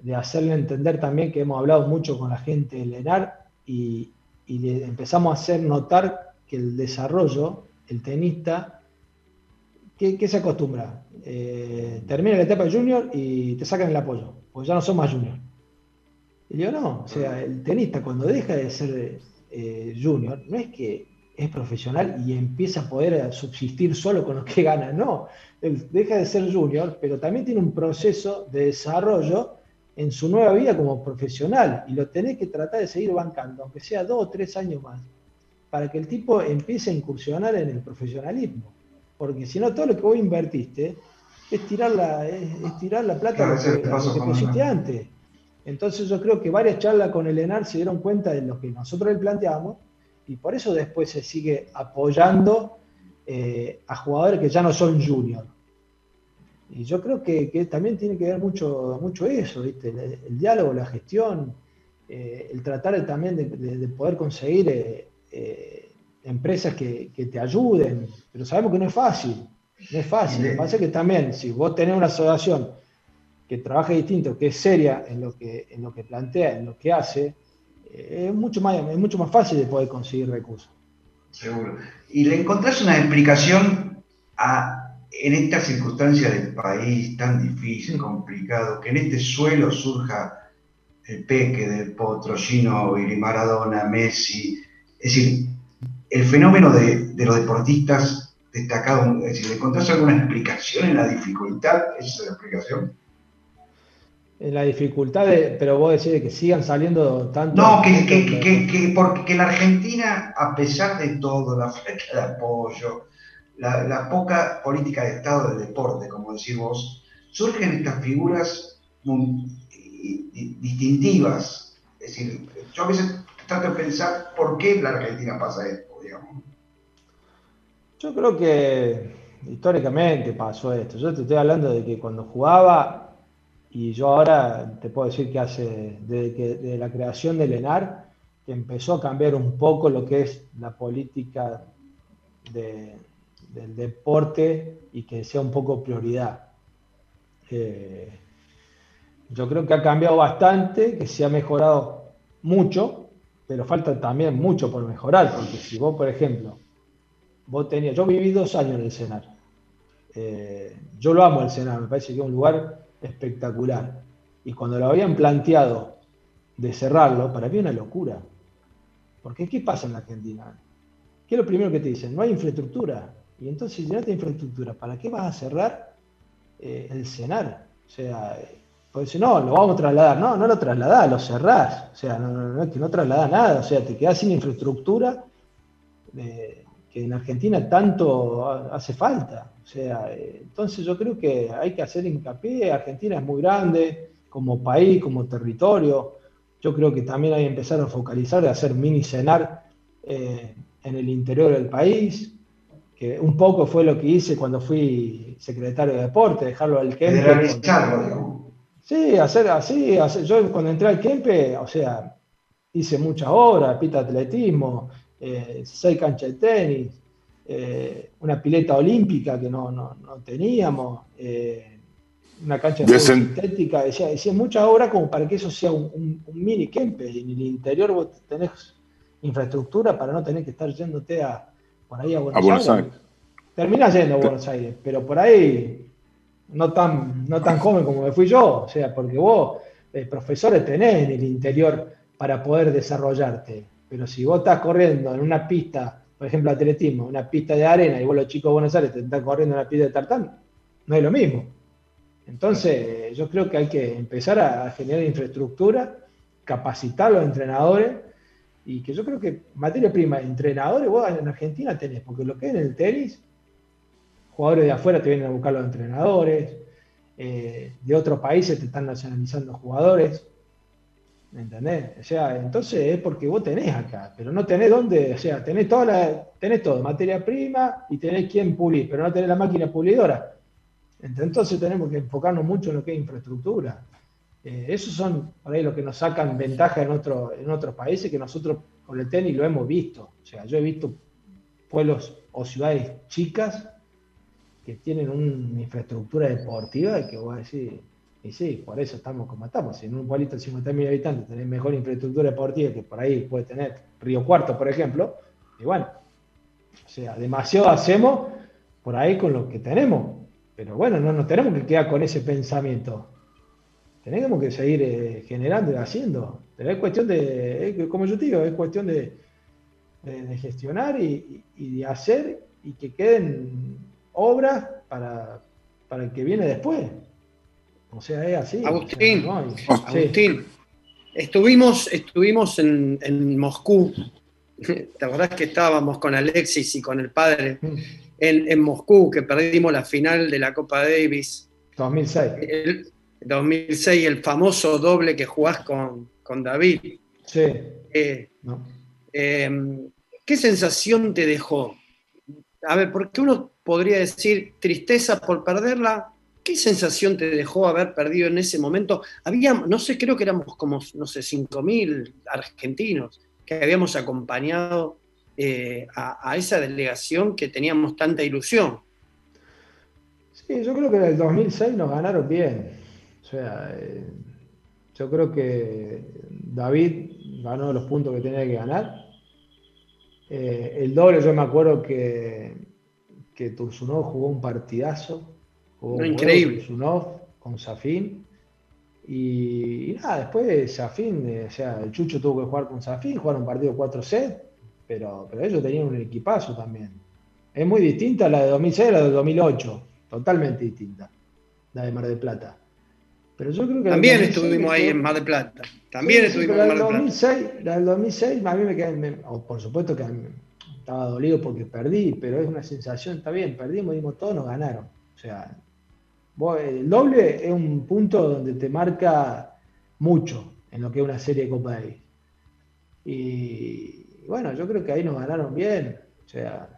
de hacerle entender también que hemos hablado mucho con la gente del ENAR y, le empezamos a hacer notar que el desarrollo el tenista, ¿qué, se acostumbra? Eh, termina la etapa de junior y te sacan el apoyo, pues ya no son más junior. Y yo no, o sea, el tenista cuando deja de ser eh, junior, no es que es profesional y empieza a poder subsistir solo con lo que gana, no, él deja de ser junior, pero también tiene un proceso de desarrollo en su nueva vida como profesional y lo tenés que tratar de seguir bancando, aunque sea dos o tres años más para que el tipo empiece a incursionar en el profesionalismo. porque si no todo lo que vos invertiste es tirar la, es, tirar la plata que, que pusiste antes. Entonces yo creo que varias charlas con el ENAR se dieron cuenta de lo que nosotros le planteamos y por eso después se sigue apoyando eh, a jugadores que ya no son junior. Y yo creo que, también tiene que ver mucho, mucho eso, ¿viste? El, diálogo, la gestión, eh, el tratar también de, poder conseguir eh, empresas que, que, te ayuden, pero sabemos que no es fácil, no es fácil. Lo que pasa es que también, si vos tenés una asociación que trabaja distinto, que es seria en lo que, en lo que plantea, en lo que hace, es, mucho más, es mucho más fácil de poder conseguir recursos. Seguro. ¿Y le encontrás una explicación a, en esta circunstancia del país tan difícil, complicado, que en este suelo surja el Peque, del Potro, Gino, y Maradona, Messi? Es decir, el fenómeno de, de los deportistas destacados, es decir, ¿le encontrás alguna explicación en la dificultad? ¿Esa es la explicación? La dificultad, de, pero vos decís que sigan saliendo tanto. No, que, que, que, porque la Argentina, a pesar de todo, la falta de apoyo, la, poca política de Estado del deporte, como decís vos, surgen estas figuras distintivas. Es decir, yo a veces trato de pensar por qué en la Argentina pasa esto, digamos. Yo creo que históricamente pasó esto. Yo te estoy hablando de que cuando jugaba y yo ahora te puedo decir que hace, desde, la creación del ENAR, que empezó a cambiar un poco lo que es la política del deporte y que sea un poco prioridad. Eh, yo creo que ha cambiado bastante, que se ha mejorado mucho, pero falta también mucho por mejorar, porque si vos, por ejemplo, vos tenías, yo viví dos años en el CENAR, eh, yo lo amo el CENAR, me parece que es un lugar espectacular. Y cuando lo habían planteado de cerrarlo, para mí una locura. Porque ¿qué pasa en la Argentina? ¿Qué es lo primero que te dicen? No hay infraestructura. Y entonces, si no hay infraestructura, ¿para qué vas a cerrar eh, el cenar? O sea, pues no, lo vamos a trasladar. No, no lo trasladás, lo cerrás. O sea, no, no, no, no trasladás nada. O sea, te quedás sin infraestructura eh, que en Argentina tanto hace falta. O sea, eh, entonces yo creo que hay que hacer hincapié, Argentina es muy grande como país, como territorio, yo creo que también hay que empezar a focalizar, a hacer mini cenar eh, en el interior del país, que un poco fue lo que hice cuando fui secretario de deporte, dejarlo al Kempe. Sí, hacer así, yo cuando entré al Kempe, o sea, hice muchas obras, pita atletismo, eh, seis canchas de tenis, eh, una pileta olímpica que no, no, no teníamos, eh, una cancha de sintética, decía, decía muchas obras como para que eso sea un, mini kempe. Y en el interior vos tenés infraestructura para no tener que estar yéndote a, por ahí a Buenos, Aires. Terminás yendo a Buenos Aires, pero por ahí no tan, no tan joven como me fui yo, o sea, porque vos eh, profesores tenés en el interior para poder desarrollarte, pero si vos estás corriendo en una pista por ejemplo, atletismo, una pista de arena y vos los chicos de Buenos Aires te están corriendo en una pista de tartán, no es lo mismo. Entonces, yo creo que hay que empezar a generar infraestructura, capacitar a los entrenadores y que yo creo que materia prima, entrenadores, vos en Argentina tenés, porque lo que es en el tenis, jugadores de afuera te vienen a buscar los entrenadores, eh, de otros países te están nacionalizando jugadores, ¿Me entendés? O sea, entonces es porque vos tenés acá, pero no tenés dónde, o sea, tenés toda la, tenés todo, materia prima y tenés quien pulir, pero no tenés la máquina pulidora. Entonces tenemos que enfocarnos mucho en lo que es infraestructura. Eh, esos son por ahí lo que nos sacan ventaja en, otro, en otros países que nosotros con el tenis lo hemos visto. O sea, yo he visto pueblos o ciudades chicas que tienen una infraestructura deportiva y que voy a decir, y sí, por eso estamos como estamos. Si en un pueblito de 50.000 habitantes tenés mejor infraestructura deportiva que por ahí puede tener Río Cuarto, por ejemplo, y bueno, o sea, demasiado hacemos por ahí con lo que tenemos. Pero bueno, no nos tenemos que quedar con ese pensamiento. Tenemos que seguir eh, generando y haciendo. Pero es cuestión de, como yo te digo, es cuestión de, de, gestionar y, de hacer y que queden obras para, para el que viene después. O sea, es así. Agustín, Agustín estuvimos, estuvimos en, Moscú. ¿Te acordás que estábamos con Alexis y con el padre? Mm. en, en Moscú, que perdimos la final de la Copa Davis. 2006. El 2006, el famoso doble que jugás con, con David. Sí. Eh, No. eh, ¿Qué sensación te dejó? A ver, porque uno podría decir tristeza por perderla. ¿Qué sensación te dejó haber perdido en ese momento? Había, no sé, creo que éramos como, no sé, 5.000 argentinos que habíamos acompañado eh, a, esa delegación que teníamos tanta ilusión. Sí, yo creo que en el 2006 nos ganaron bien. O sea, eh, yo creo que David ganó los puntos que tenía que ganar. Eh, el doble, yo me acuerdo que, que Tursunov jugó un partidazo. Un increíble. con Safin. Y, y nada, después Safin, eh, o sea, el Chucho tuvo que jugar con Safin, jugaron un partido 4 sets, pero, pero ellos tenían un equipazo también. Es muy distinta la de 2006 a la de 2008, totalmente distinta, la de Mar del Plata. Pero yo creo que También 2006 estuvimos ahí en Mar del Plata. También Sí, estuvimos en Mar del Plata. 2006, la del 2006 a mí me quedé, por supuesto que estaba dolido porque perdí, pero es una sensación, está bien, perdimos, dimos todo, nos ganaron. O sea, el doble es un punto donde te marca mucho en lo que es una serie de Copa Davis. Y bueno, yo creo que ahí nos ganaron bien. O sea,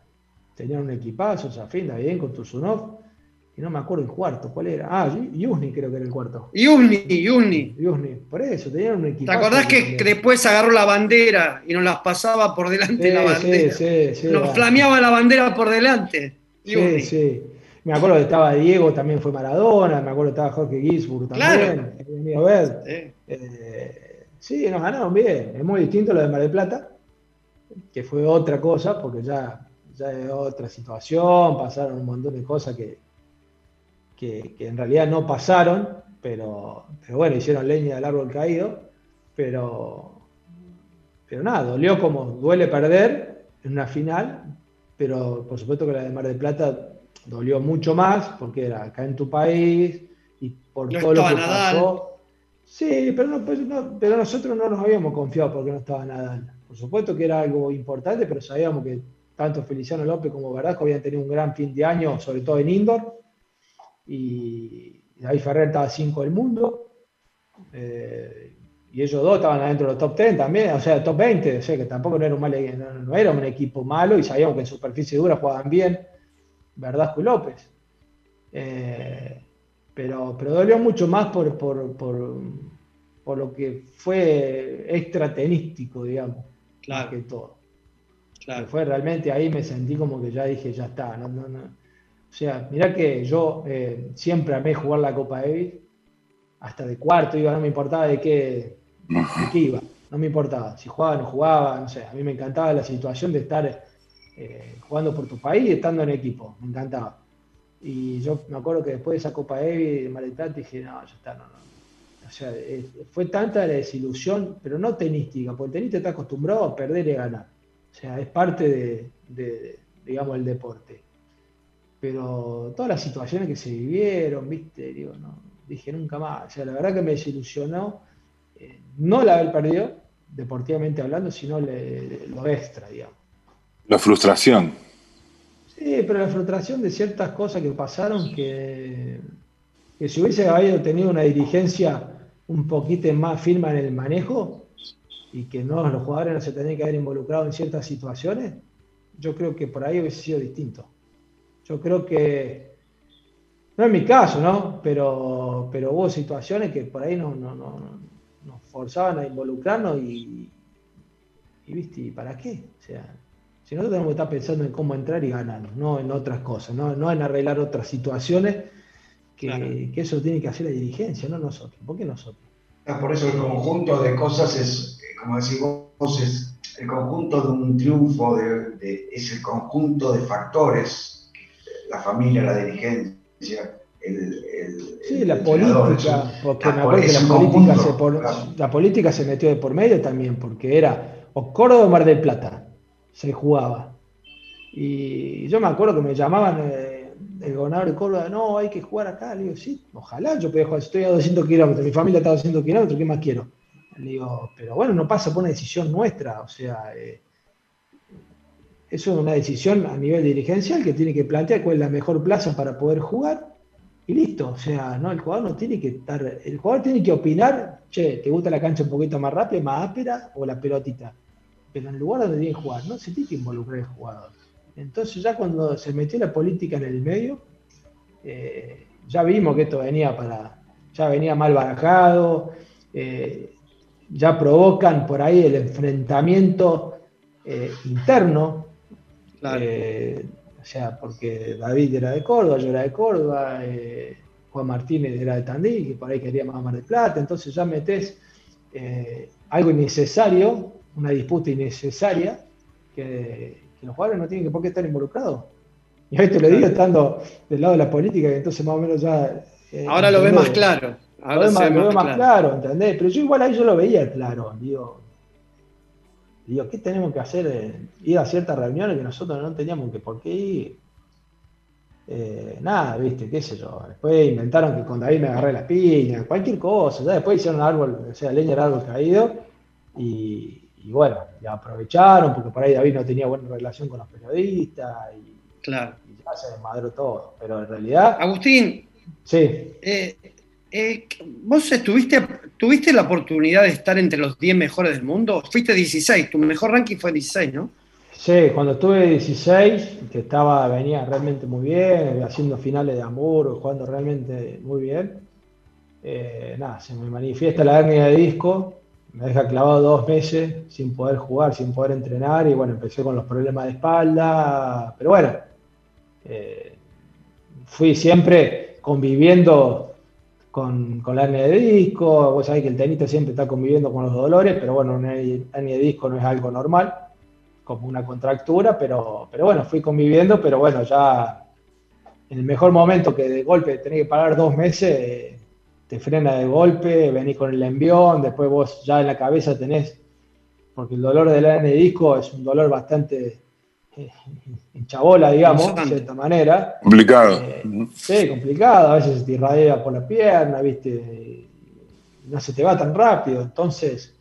tenían un equipazo, Zafín, bien con Tursunov. Y no me acuerdo el cuarto, ¿cuál era? Ah, Yu- Yuzny creo que era el cuarto. Yuzny, Yuzny. Yuzny, por eso, tenían un ¿Te equipazo. acordás que, que después agarró la bandera y nos las pasaba por delante Sí, la sí, bandera? sí, sí, nos ah. flameaba la bandera por delante. Sí, sí. Me acuerdo que estaba Diego, también fue Maradona, me acuerdo que estaba Jorge Gisburg también. Claro. a ver. Sí. Eh, sí, nos ganaron bien. Es muy distinto lo de Mar del Plata, que fue otra cosa, porque ya, ya es otra situación, pasaron un montón de cosas que, que, que en realidad no pasaron, pero, pero bueno, hicieron leña del árbol caído. Pero, pero nada, dolió como duele perder en una final, pero por supuesto que la de Mar del Plata dolió mucho más, porque era acá en tu país y por No todo lo que Nadal. pasó. Sí, pero, no, pues, no- pero nosotros no nos habíamos confiado porque no estaba Nadal. Por supuesto que era algo importante, pero sabíamos que tanto Feliciano López como Barajo habían tenido un gran fin de año, sobre todo en indoor. Y David Ferrer estaba 5 del mundo. Eh, y ellos dos estaban adentro de los top 10 también, o sea, top 20, o sea, que tampoco no era un, mal, no, no era un equipo malo y sabíamos que en superficie dura jugaban bien Verdasco y López. Eh, pero, pero dolió mucho más por, por, por, por lo que fue extra tenístico, digamos, Claro. que todo. Claro. Que fue realmente ahí me sentí como que ya dije, ya está. No, no, no. O sea, mirá que yo eh, siempre amé jugar la Copa Davis, hasta de cuarto iba, no me importaba de qué, de qué iba, no me importaba. Si jugaba o no jugaba, no sé, a mí me encantaba la situación de estar eh, jugando por tu país y estando en equipo, me encantaba. Y yo me acuerdo que después de esa Copa Davis de Plata dije, no, ya está, no, no. O sea, fue tanta la desilusión, pero no tenística, porque el tenista está acostumbrado a perder y ganar. O sea, es parte de, digamos, el deporte. Pero todas las situaciones que se vivieron, viste, digo, no, dije nunca más. O sea, la verdad que me desilusionó, eh, no el haber perdido, deportivamente hablando, sino lo extra, digamos. La frustración. Sí, pero la frustración de ciertas cosas que pasaron que, que si hubiese habido tenido una dirigencia un poquito más firme en el manejo y que no los jugadores no se tenían que haber involucrado en ciertas situaciones, yo creo que por ahí hubiese sido distinto. Yo creo que, no es mi caso, ¿no? Pero, pero hubo situaciones que por ahí no, no, no- no- nos forzaban a involucrarnos y, y, ¿viste? ¿Y para qué? O sea, si nosotros tenemos que estar pensando en cómo entrar y ganar, no en otras cosas, no, no en arreglar otras situaciones, que, Claro. que eso tiene que hacer la dirigencia, no nosotros. ¿Por qué nosotros? Ah, Por eso el conjunto de cosas es, eh, como decís vos, es el conjunto de un triunfo, de, de- es el conjunto de factores, la familia, la dirigencia, el, el- Sí, el la política, porque la me po- acuerdo que la política, conjunto, se por- claro. la política se metió de por medio también, porque era o Córdoba o Mar del Plata, se jugaba. Y yo me acuerdo que me llamaban eh, el gobernador de Córdoba, no, hay que jugar acá. Le digo, sí, ojalá yo pueda jugar, estoy a 200 kilómetros, mi familia está a 200 kilómetros, ¿qué más quiero? Le digo, pero bueno, no pasa por una decisión nuestra, o sea, eh, eso es una decisión a nivel dirigencial que tiene que plantear cuál es la mejor plaza para poder jugar y listo. O sea, no, el jugador no tiene que estar, el jugador tiene que opinar, che, ¿te gusta la cancha un poquito más rápida, más áspera o la pelotita? Pero en el lugar donde tiene que jugar, no se tiene que involucrar el jugador. Entonces ya cuando se metió la política en el medio, eh, ya vimos que esto venía para, ya venía mal barajado, eh, ya provocan por ahí el enfrentamiento eh, interno. o sea, porque David era de Córdoba, yo era de Córdoba, Juan Martínez era de Tandil, que por ahí quería más Mar de Plata, entonces ya metes algo innecesario, una disputa innecesaria, que, los jugadores no tienen por qué estar involucrados. Y a te lo digo estando del lado de la política, y entonces más o menos ya. Eh, Ahora lo ve más claro. Ahora lo ve más, claro. ¿entendés? Pero yo igual ahí yo lo veía claro. Digo, digo ¿qué tenemos que hacer? Ir a ciertas reuniones que nosotros no teníamos que por qué ir. Eh, nada, viste, qué sé yo. Después inventaron que con David me agarré las piñas, cualquier cosa. Ya después hicieron árbol, o sea, leña del árbol caído. Y, y bueno, ya aprovecharon porque por ahí David no tenía buena relación con los periodistas y, claro. ya se desmadró todo. Pero en realidad. Agustín. Sí. Eh, eh, vos estuviste, tuviste la oportunidad de estar entre los 10 mejores del mundo. Fuiste 16, tu mejor ranking fue 16, ¿no? Sí, cuando estuve 16, que estaba, venía realmente muy bien, haciendo finales de Hamburgo, jugando realmente muy bien. Eh, nada, se me manifiesta la hernia de disco me deja clavado dos meses sin poder jugar, sin poder entrenar y bueno, empecé con los problemas de espalda, pero bueno, eh, fui siempre conviviendo con, la hernia de disco, vos sabés que el tenista siempre está conviviendo con los dolores, pero bueno, una hernia de disco no es algo normal, como una contractura, pero, pero bueno, fui conviviendo, pero bueno, ya en el mejor momento que de golpe tenés que parar dos meses, te frena de golpe, venís con el envión, después vos ya en la cabeza tenés, porque el dolor del de disco es un dolor bastante eh, chabola, digamos, de cierta manera. Complicado. Eh, sí, complicado, a veces se te irradia por la pierna, viste, no se te va tan rápido, entonces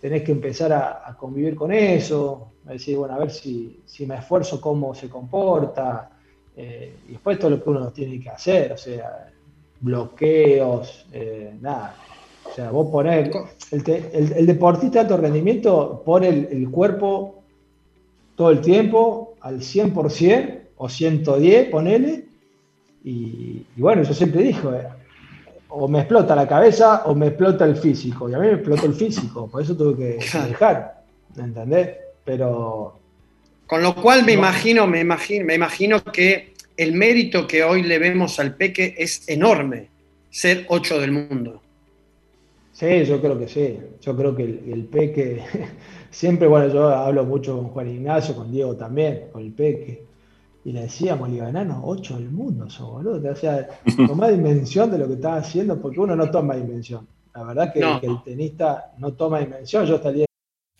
tenés que empezar a, convivir con eso, a decir, bueno, a ver si, me esfuerzo, cómo se comporta, eh, y después todo lo que uno tiene que hacer, o sea, bloqueos, eh, nada. O sea, vos ponés, el, deportista de alto rendimiento pone el, cuerpo todo el tiempo al 100% o 110, ponele, y, bueno, yo siempre dijo, eh, o me explota la cabeza o me explota el físico, y a mí me explotó el físico, por eso tuve que dejar, ¿me entendés? Pero... Con lo cual me imagino, me imagino, me imagino que el mérito que hoy le vemos al Peque es enorme, ser ocho del mundo. Sí, yo creo que sí. Yo creo que el, Peque, siempre, bueno, yo hablo mucho con Juan Ignacio, con Diego también, con el Peque, y le decíamos, digo, ocho del mundo, eso, boludo. O sea, toma dimensión de lo que estás haciendo, porque uno no toma dimensión. La verdad que, que el tenista no toma dimensión. Yo hasta el día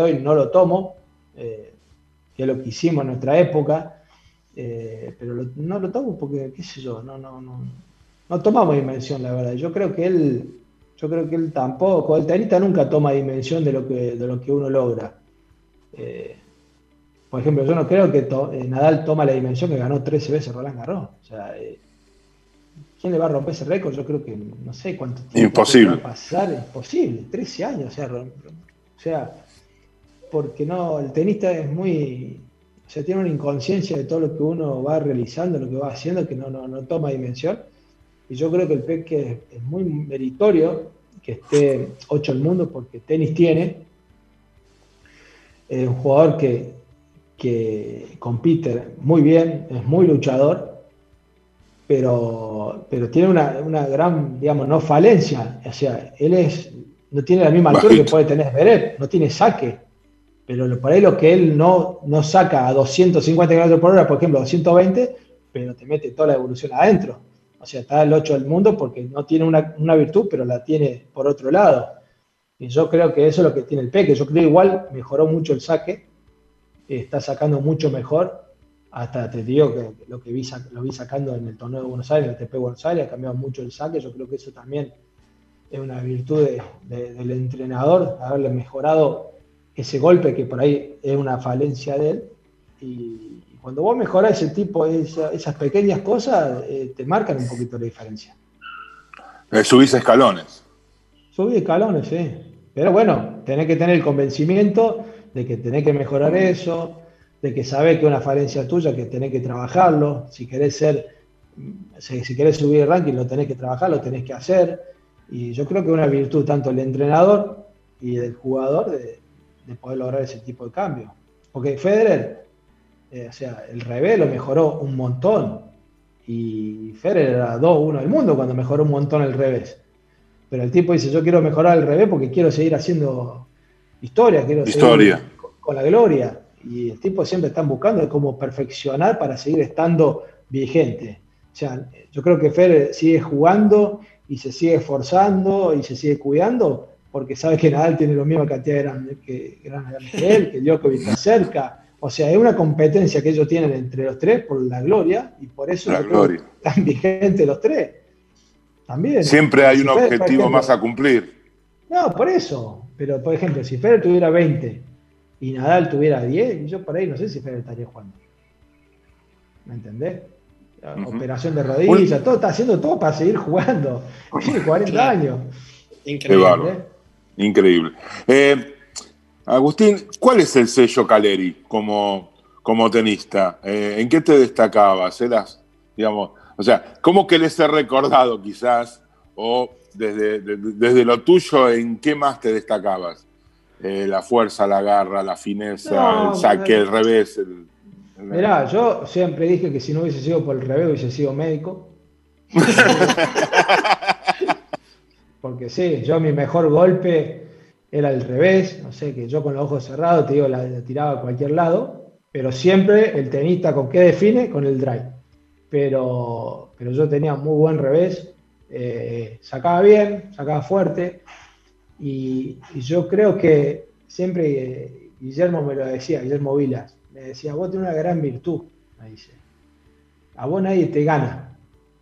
Hoy no lo tomo, eh, que es lo que hicimos en nuestra época, eh, pero no lo tomo porque, qué sé yo, no, no, no, no tomamos dimensión, la verdad. Yo creo que él, yo creo que él tampoco, el tenista nunca toma dimensión de lo que, de lo que uno logra. Eh, por ejemplo, yo no creo que Nadal toma la dimensión que ganó 13 veces Roland Garros. O sea, ¿quién le va a romper ese récord? Yo creo que no sé cuánto tiempo Imposible. va a pasar. Imposible, 13 años. O sea, o sea porque no, el tenista es muy, o sea, tiene una inconsciencia de todo lo que uno va realizando, lo que va haciendo, que no, no, no toma dimensión. Y yo creo que el Peque es muy meritorio que esté 8 al mundo porque tenis tiene. Es un jugador que, que compite muy bien, es muy luchador, pero, pero tiene una, una gran, digamos, no falencia. O sea, él es, no tiene la misma altura que puede tener Beret, no tiene saque pero por ahí lo que él no, no saca a 250 km por hora, por ejemplo, 220, pero te mete toda la evolución adentro. O sea, está el 8 del mundo porque no tiene una, virtud, pero la tiene por otro lado. Y yo creo que eso es lo que tiene el Peque. Yo creo igual mejoró mucho el saque, está sacando mucho mejor. Hasta te digo que lo que vi, lo vi sacando en el torneo de Buenos Aires, en el TP Buenos Aires, ha cambiado mucho el saque. Yo creo que eso también es una virtud del entrenador, haberle mejorado ese golpe que por ahí es una falencia de él. Y cuando vos mejorás ese tipo, esas pequeñas cosas, eh, te marcan un poquito la diferencia. Eh, subís escalones. Subís escalones, sí. Pero bueno, tenés que tener el convencimiento de que tenés que mejorar eso, de que sabés que es una falencia tuya, que tenés que trabajarlo. Si querés ser, si, si querés subir el ranking, lo tenés que trabajar, lo tenés que hacer. Y yo creo que es una virtud tanto del entrenador y del jugador de, de poder lograr ese tipo de cambio. Porque Federer, eh, o sea, el revés lo mejoró un montón. Y Federer era 2-1 del mundo cuando mejoró un montón el revés. Pero el tipo dice, yo quiero mejorar el revés porque quiero seguir haciendo historia, quiero historia. seguir con la gloria. Y el tipo siempre está buscando cómo perfeccionar para seguir estando vigente. O sea, yo creo que Federer sigue jugando y se sigue esforzando y se sigue cuidando porque sabe que Nadal tiene la misma cantidad de grandes que, que él, que Djokovic está cerca. O sea, es una competencia que ellos tienen entre los tres por la gloria y por eso están vigentes los tres. También. Siempre hay un objetivo más a cumplir. No, por eso. Pero, por ejemplo, si Federer tuviera 20 y Nadal tuviera 10, yo por ahí no sé si Federer estaría jugando. ¿Me entendés? Operación de rodillas, todo está haciendo todo para seguir jugando. Tiene 40 años. Increíble. Increíble. Eh, Agustín, ¿cuál es el sello Caleri como, como tenista? Eh, ¿En qué te destacabas? ¿Eras, digamos, o sea, cómo querés ser recordado quizás? O desde, desde lo tuyo, ¿en qué más te destacabas? Eh, la fuerza, la garra, la fineza, el saque, el revés. El, Mirá, yo siempre dije que si no hubiese sido por el revés hubiese sido médico. porque sí, yo mi mejor golpe era el revés, no sé, que yo con los ojos cerrados, te digo, la, tiraba a cualquier lado, pero siempre el tenista con qué define, con el drive. Pero, pero yo tenía muy buen revés, eh, sacaba bien, sacaba fuerte, y, yo creo que siempre eh, Guillermo me lo decía, Guillermo Vilas, me decía, vos tenés una gran virtud, me dice, a vos nadie te gana,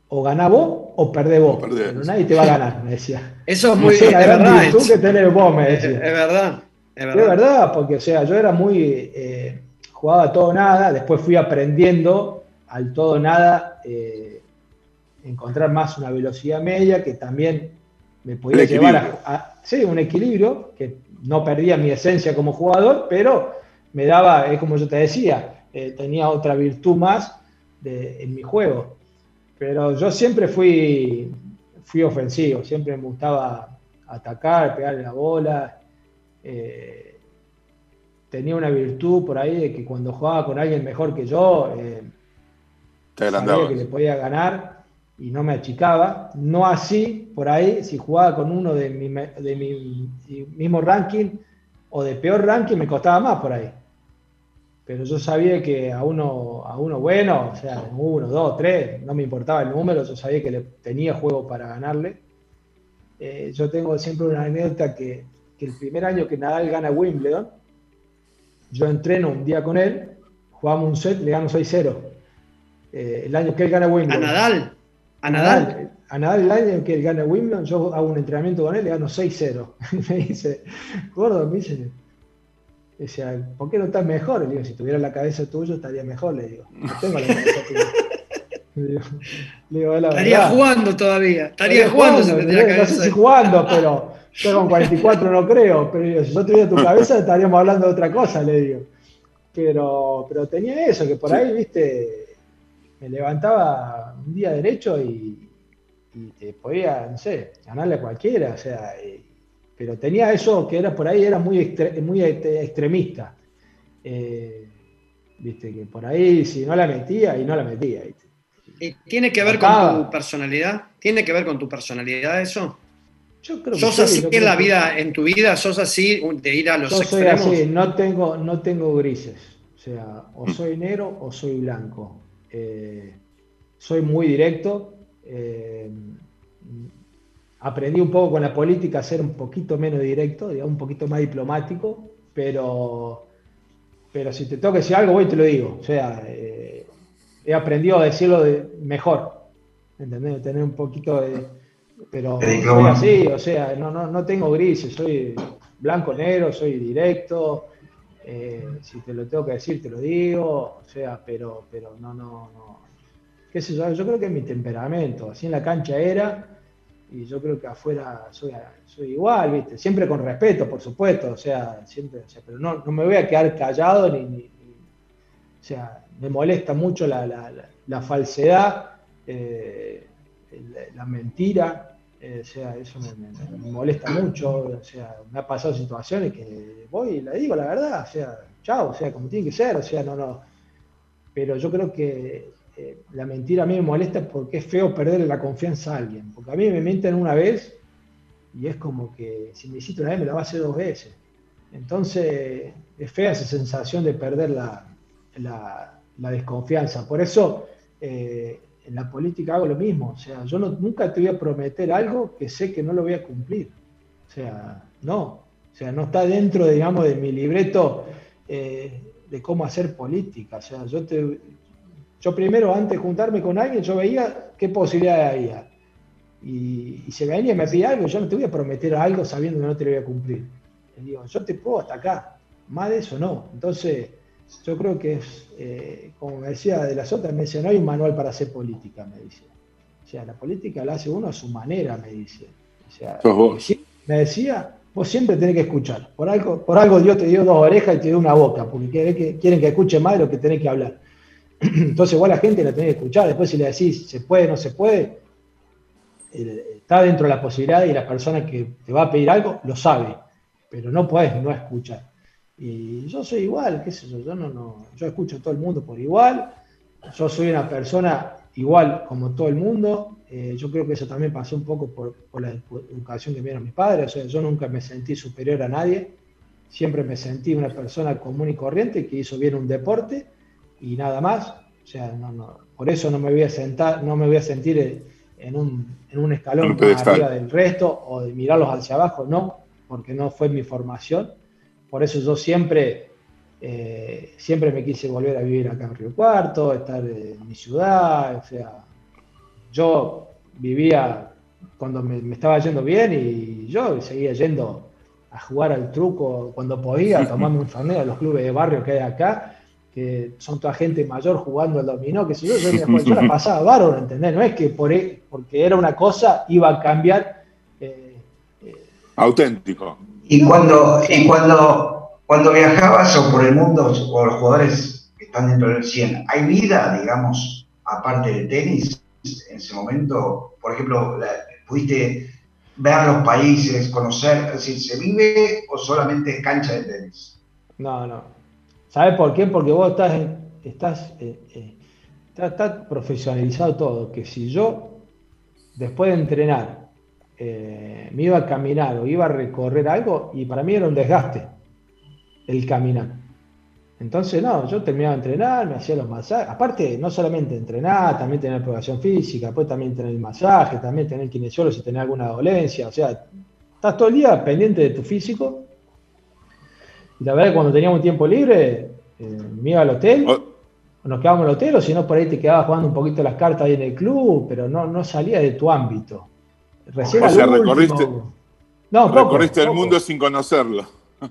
o ganás vos o perdés vos. Pero nadie te va a ganar, me decía. Eso es muy es verdad. Tú que tenés vos, me decía. Es, verdad. Es verdad. porque o sea, yo era muy. Eh, jugaba todo nada, después fui aprendiendo al todo nada, eh, encontrar más una velocidad media que también me podía llevar a, sí, un equilibrio, que no perdía mi esencia como jugador, pero me daba, es como yo te decía, eh, tenía otra virtud más de, en mi juego. Pero yo siempre fui, fui ofensivo, siempre me gustaba atacar, pegarle la bola. Eh, tenía una virtud por ahí de que cuando jugaba con alguien mejor que yo, eh, sabía que le podía ganar y no me achicaba. No así, por ahí, si jugaba con uno de mi, de mi mismo ranking o de peor ranking, me costaba más por ahí pero yo sabía que a uno, a uno bueno, o sea, uno, dos, tres, no me importaba el número, yo sabía que le tenía juego para ganarle. Eh, yo tengo siempre una anécdota que, el primer año que Nadal gana Wimbledon, yo entreno un día con él, jugamos un set, le gano 6-0. Eh, el año que él gana Wimbledon. ¿A Nadal? ¿A Nadal? A Nadal el año que él gana Wimbledon, yo hago un entrenamiento con él, le gano 6-0. me dice, gordo, me dice, Decía, ¿por qué no estás mejor? Le digo, si tuviera la cabeza tuya estaría mejor, le digo. No tengo la cabeza tuya. Le digo, estaría jugando todavía. Estaría, jugando, No sé si jugando, pero yo con 44 no creo. Pero si yo tuviera tu cabeza estaríamos hablando de otra cosa, le digo. pero, pero tenía eso, que por ahí, viste, me levantaba un día derecho y, te podía, no sé, ganarle a cualquiera, o sea, pero tenía eso que era por ahí, era muy, muy extremista. Eh, viste, que por ahí si no la metía y no la metía. ¿Y tiene que ver con tu personalidad? ¿Tiene que ver con tu personalidad eso? Yo creo que ¿Sos así en la vida, en tu vida? ¿Sos así de ir a los yo soy así, no tengo, no tengo grises. O sea, o soy negro o soy blanco. Eh, soy muy directo. Eh, aprendí un poco con la política a ser un poquito menos directo, digamos, un poquito más diplomático, pero, pero si te toca decir algo, voy y te lo digo. O sea, eh, he aprendido a decirlo de mejor, ¿entendés? Tener un poquito de pero soy así, o sea, no, no, no tengo grises, soy blanco, negro, soy directo. Eh, si te lo tengo que decir, te lo digo, o sea, pero, pero no, no, no. ¿Qué sé yo? Yo creo que es mi temperamento, así en la cancha era, y yo creo que afuera soy, soy igual, ¿viste? Siempre con respeto, por supuesto, o sea, siempre, pero no, no me voy a quedar callado ni, o sea, me molesta mucho la, falsedad, eh, la mentira, eh, o sea, eso me, molesta mucho, o sea, me ha pasado situaciones que voy y le digo la verdad, o sea, chao, o sea, como tiene que ser, o sea, no, no. Pero yo creo que eh, la mentira a mí me molesta porque es feo perderle la confianza a alguien, porque a mí me mienten una vez y es como que si me hiciste una vez me la va a hacer dos veces. Entonces es fea esa sensación de perder la, la, desconfianza. Por eso eh, en la política hago lo mismo. O sea, yo nunca te voy a prometer algo que sé que no lo voy a cumplir. O sea, no. O sea, no está dentro, digamos, de mi libreto eh, de cómo hacer política. O sea, yo, te, yo primero, antes de juntarme con alguien, yo veía qué posibilidades había. Y, y se venía y me pide algo, yo no te voy a prometer algo sabiendo que no te lo voy a cumplir. Le digo, yo te puedo hasta acá. Más de eso no. Entonces yo creo que es, eh, como me decía de las otras, me decía, no hay un manual para hacer política, me dice. O sea, la política la hace uno a su manera, me dice. O sea, me decía, vos siempre tenés que escuchar. Por algo, por algo Dios te dio dos orejas y te dio una boca, porque quieren que, quieren que escuche más de lo que tenés que hablar. Entonces, igual la gente la tenés que escuchar. Después, si le decís, se puede, no se puede, está dentro de la posibilidad y la persona que te va a pedir algo lo sabe, pero no puedes no escuchar. Y yo soy igual, qué sé yo, yo no, no, yo escucho a todo el mundo por igual, yo soy una persona igual como todo el mundo, eh, yo creo que eso también pasó un poco por, la educación que me dieron mis padres, o sea, yo nunca me sentí superior a nadie, siempre me sentí una persona común y corriente que hizo bien un deporte y nada más, o sea, no, no, por eso no me voy a sentar, no me voy a sentir en un, en un escalón más arriba del resto o de mirarlos hacia abajo, no, porque no fue mi formación. Por eso yo siempre, eh, siempre me quise volver a vivir acá en Río Cuarto, estar en mi ciudad, o sea, yo vivía cuando me, estaba yendo bien y yo seguía yendo a jugar al truco cuando podía, a tomarme un torneo a los clubes de barrio que hay acá, que son toda gente mayor jugando al dominó, que si yo, yo, yo la pasaba bárbaro, ¿entendés? No es que por, e, porque era una cosa iba a cambiar. Eh, eh, Auténtico. Y cuando, y cuando, cuando viajabas o por el mundo o los jugadores que están dentro del 100, ¿hay vida, digamos, aparte del tenis en ese momento? Por ejemplo, ¿pudiste ver los países, conocer? Es decir, ¿se vive o solamente cancha de tenis? No, no. ¿Sabes por qué? Porque vos estás, estás, eh, eh, profesionalizado todo. Que si yo, después de entrenar, eh, me iba a caminar o iba a recorrer algo y para mí era un desgaste el caminar. Entonces, no, yo terminaba de entrenar, me hacía los masajes. Aparte, no solamente entrenar, también tener programación física, después también tener el masaje, también tener kinesiólogo si tenés alguna dolencia. O sea, estás todo el día pendiente de tu físico. Y la verdad que cuando teníamos tiempo libre, eh, me iba al hotel, oh. nos quedábamos en el hotel, o si no, por ahí te quedabas jugando un poquito las cartas ahí en el club, pero no, no salía de tu ámbito. Recién o sea, recorriste, no, recorriste el mundo sin conocerlo.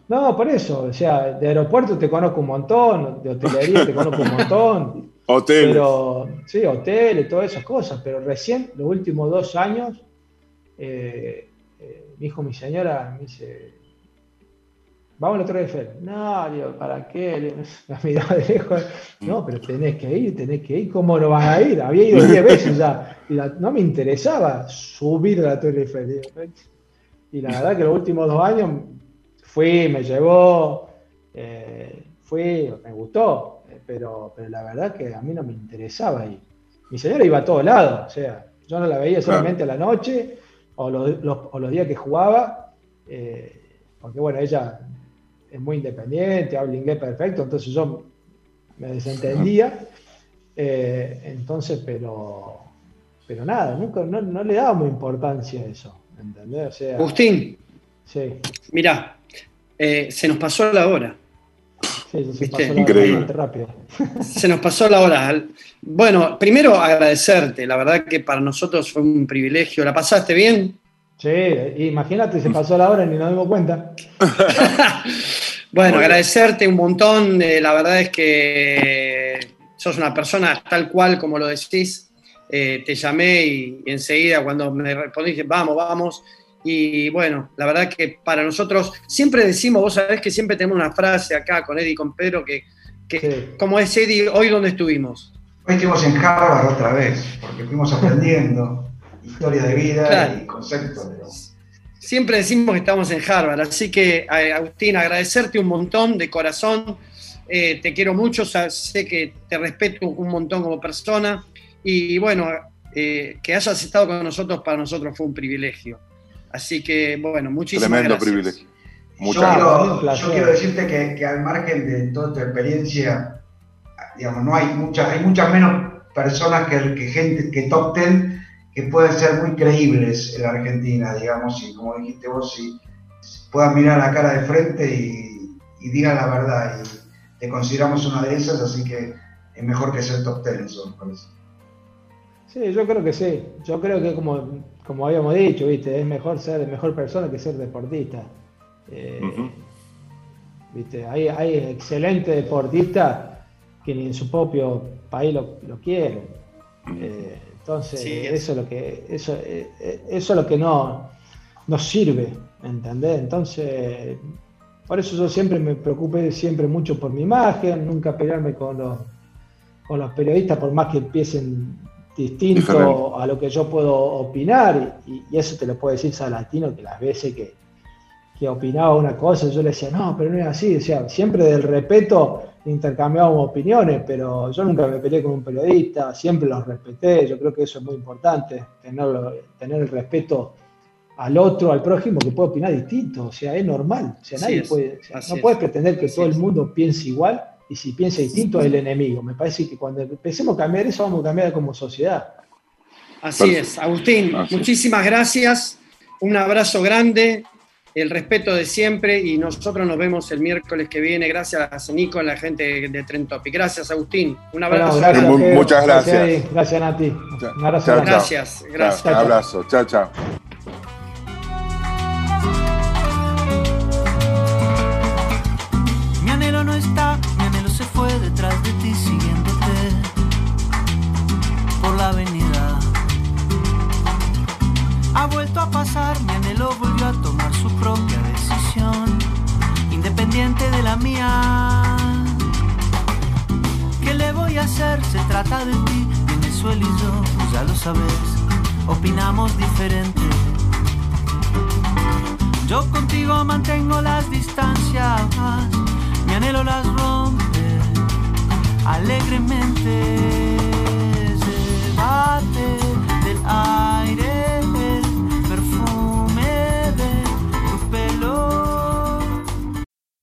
No, por eso, o sea, de aeropuerto te conozco un montón, de hotelería te conozco un montón. Hoteles. Pero, sí, hoteles, todas esas cosas, pero recién, los últimos dos años, eh, eh, mi hijo, mi señora, me dice, vamos a la Torre Eiffel. No, digo, ¿para qué? La miraba de lejos. No, pero tenés que ir, tenés que ir. ¿Cómo no vas a ir? Había ido 10 veces ya. Y no me interesaba subir a la Torre Eiffel. Y la verdad que los últimos dos años fui, me llevó, eh, fui, me gustó. Pero, pero la verdad que a mí no me interesaba ir. Mi señora iba a todos lados. O sea, yo no la veía solamente a la noche o los, días que jugaba. Eh, porque bueno, ella es muy independiente, habla inglés perfecto, entonces yo me desentendía. Eh, entonces, pero, pero nada, nunca, no, le dábamos importancia a eso. ¿entendés? Agustín, sí. mirá, eh, se nos pasó la hora. Sí, se pasó la Increíble. rápido. Se nos pasó la hora. Bueno, primero agradecerte, la verdad que para nosotros fue un privilegio. ¿La pasaste bien? Sí, imagínate, se pasó la hora y ni nos dimos cuenta. bueno, agradecerte un montón. Eh, la verdad es que sos una persona tal cual como lo decís. Eh, te llamé y, enseguida cuando me respondí dije, vamos, vamos. Y bueno, la verdad que para nosotros siempre decimos, vos sabés que siempre tenemos una frase acá con Eddie y con Pedro que, como es Eddie, hoy donde estuvimos. Hoy estuvimos en Harvard otra vez, porque fuimos aprendiendo historia de vida y conceptos. Siempre decimos que estamos en Harvard, así que Agustín, agradecerte un montón de corazón. Eh, te quiero mucho, sé que te respeto un montón como persona y bueno, eh, que hayas estado con nosotros para nosotros fue un privilegio. Así que bueno, muchísimas Tremendo privilegio. Muchas gracias. Yo quiero decirte que, al margen de toda tu experiencia, digamos, no hay muchas, hay muchas menos personas que, que gente que top ten que pueden ser muy creíbles en la Argentina, digamos, y como dijiste vos, si puedan mirar la cara de frente y, y digan la verdad. Y te consideramos una de esas, así que es mejor que ser top ten, eso me parece. Sí, yo creo que sí. Yo creo que como, como habíamos dicho, ¿viste? es mejor ser mejor persona que ser deportista. Eh, ¿viste? Hay, hay excelentes deportistas que ni en su propio país lo, lo quieren. Eh, entonces, eso es lo que, eso, eh, eh, eso es lo que no nos sirve, ¿entendés? Entonces, por eso yo siempre me preocupé siempre mucho por mi imagen, nunca pelearme con los, con los periodistas, por más que empiecen distinto a lo que yo puedo opinar, y, eso te lo puede decir Salatino, que las veces que, que opinaba una cosa, yo le decía, no, pero no es así, o sea, siempre del respeto intercambiábamos opiniones, pero yo nunca me peleé con un periodista, siempre los respeté, yo creo que eso es muy importante, tener, tener el respeto al otro, al prójimo, que puede opinar distinto, o sea, es normal, o sea, nadie puede, no puedes pretender que todo el mundo piense igual y si piensa distinto es el enemigo. Me parece que cuando empecemos a cambiar eso, vamos a cambiar como sociedad. Así es, Agustín, muchísimas gracias, un abrazo grande, el respeto de siempre y nosotros nos vemos el miércoles que viene. Gracias a Nico, a la gente de Trend Topic. Gracias, Agustín. Un abrazo. muchas gracias. Gracias, Nati. Un abrazo. gracias, gracias. Un abrazo. Chao, chao. Mía. ¿Qué le voy a hacer? Se trata de ti, Venezuela y yo, ya lo sabes, opinamos diferente. Yo contigo mantengo las distancias, mi anhelo las rompe alegremente. Se bate del aire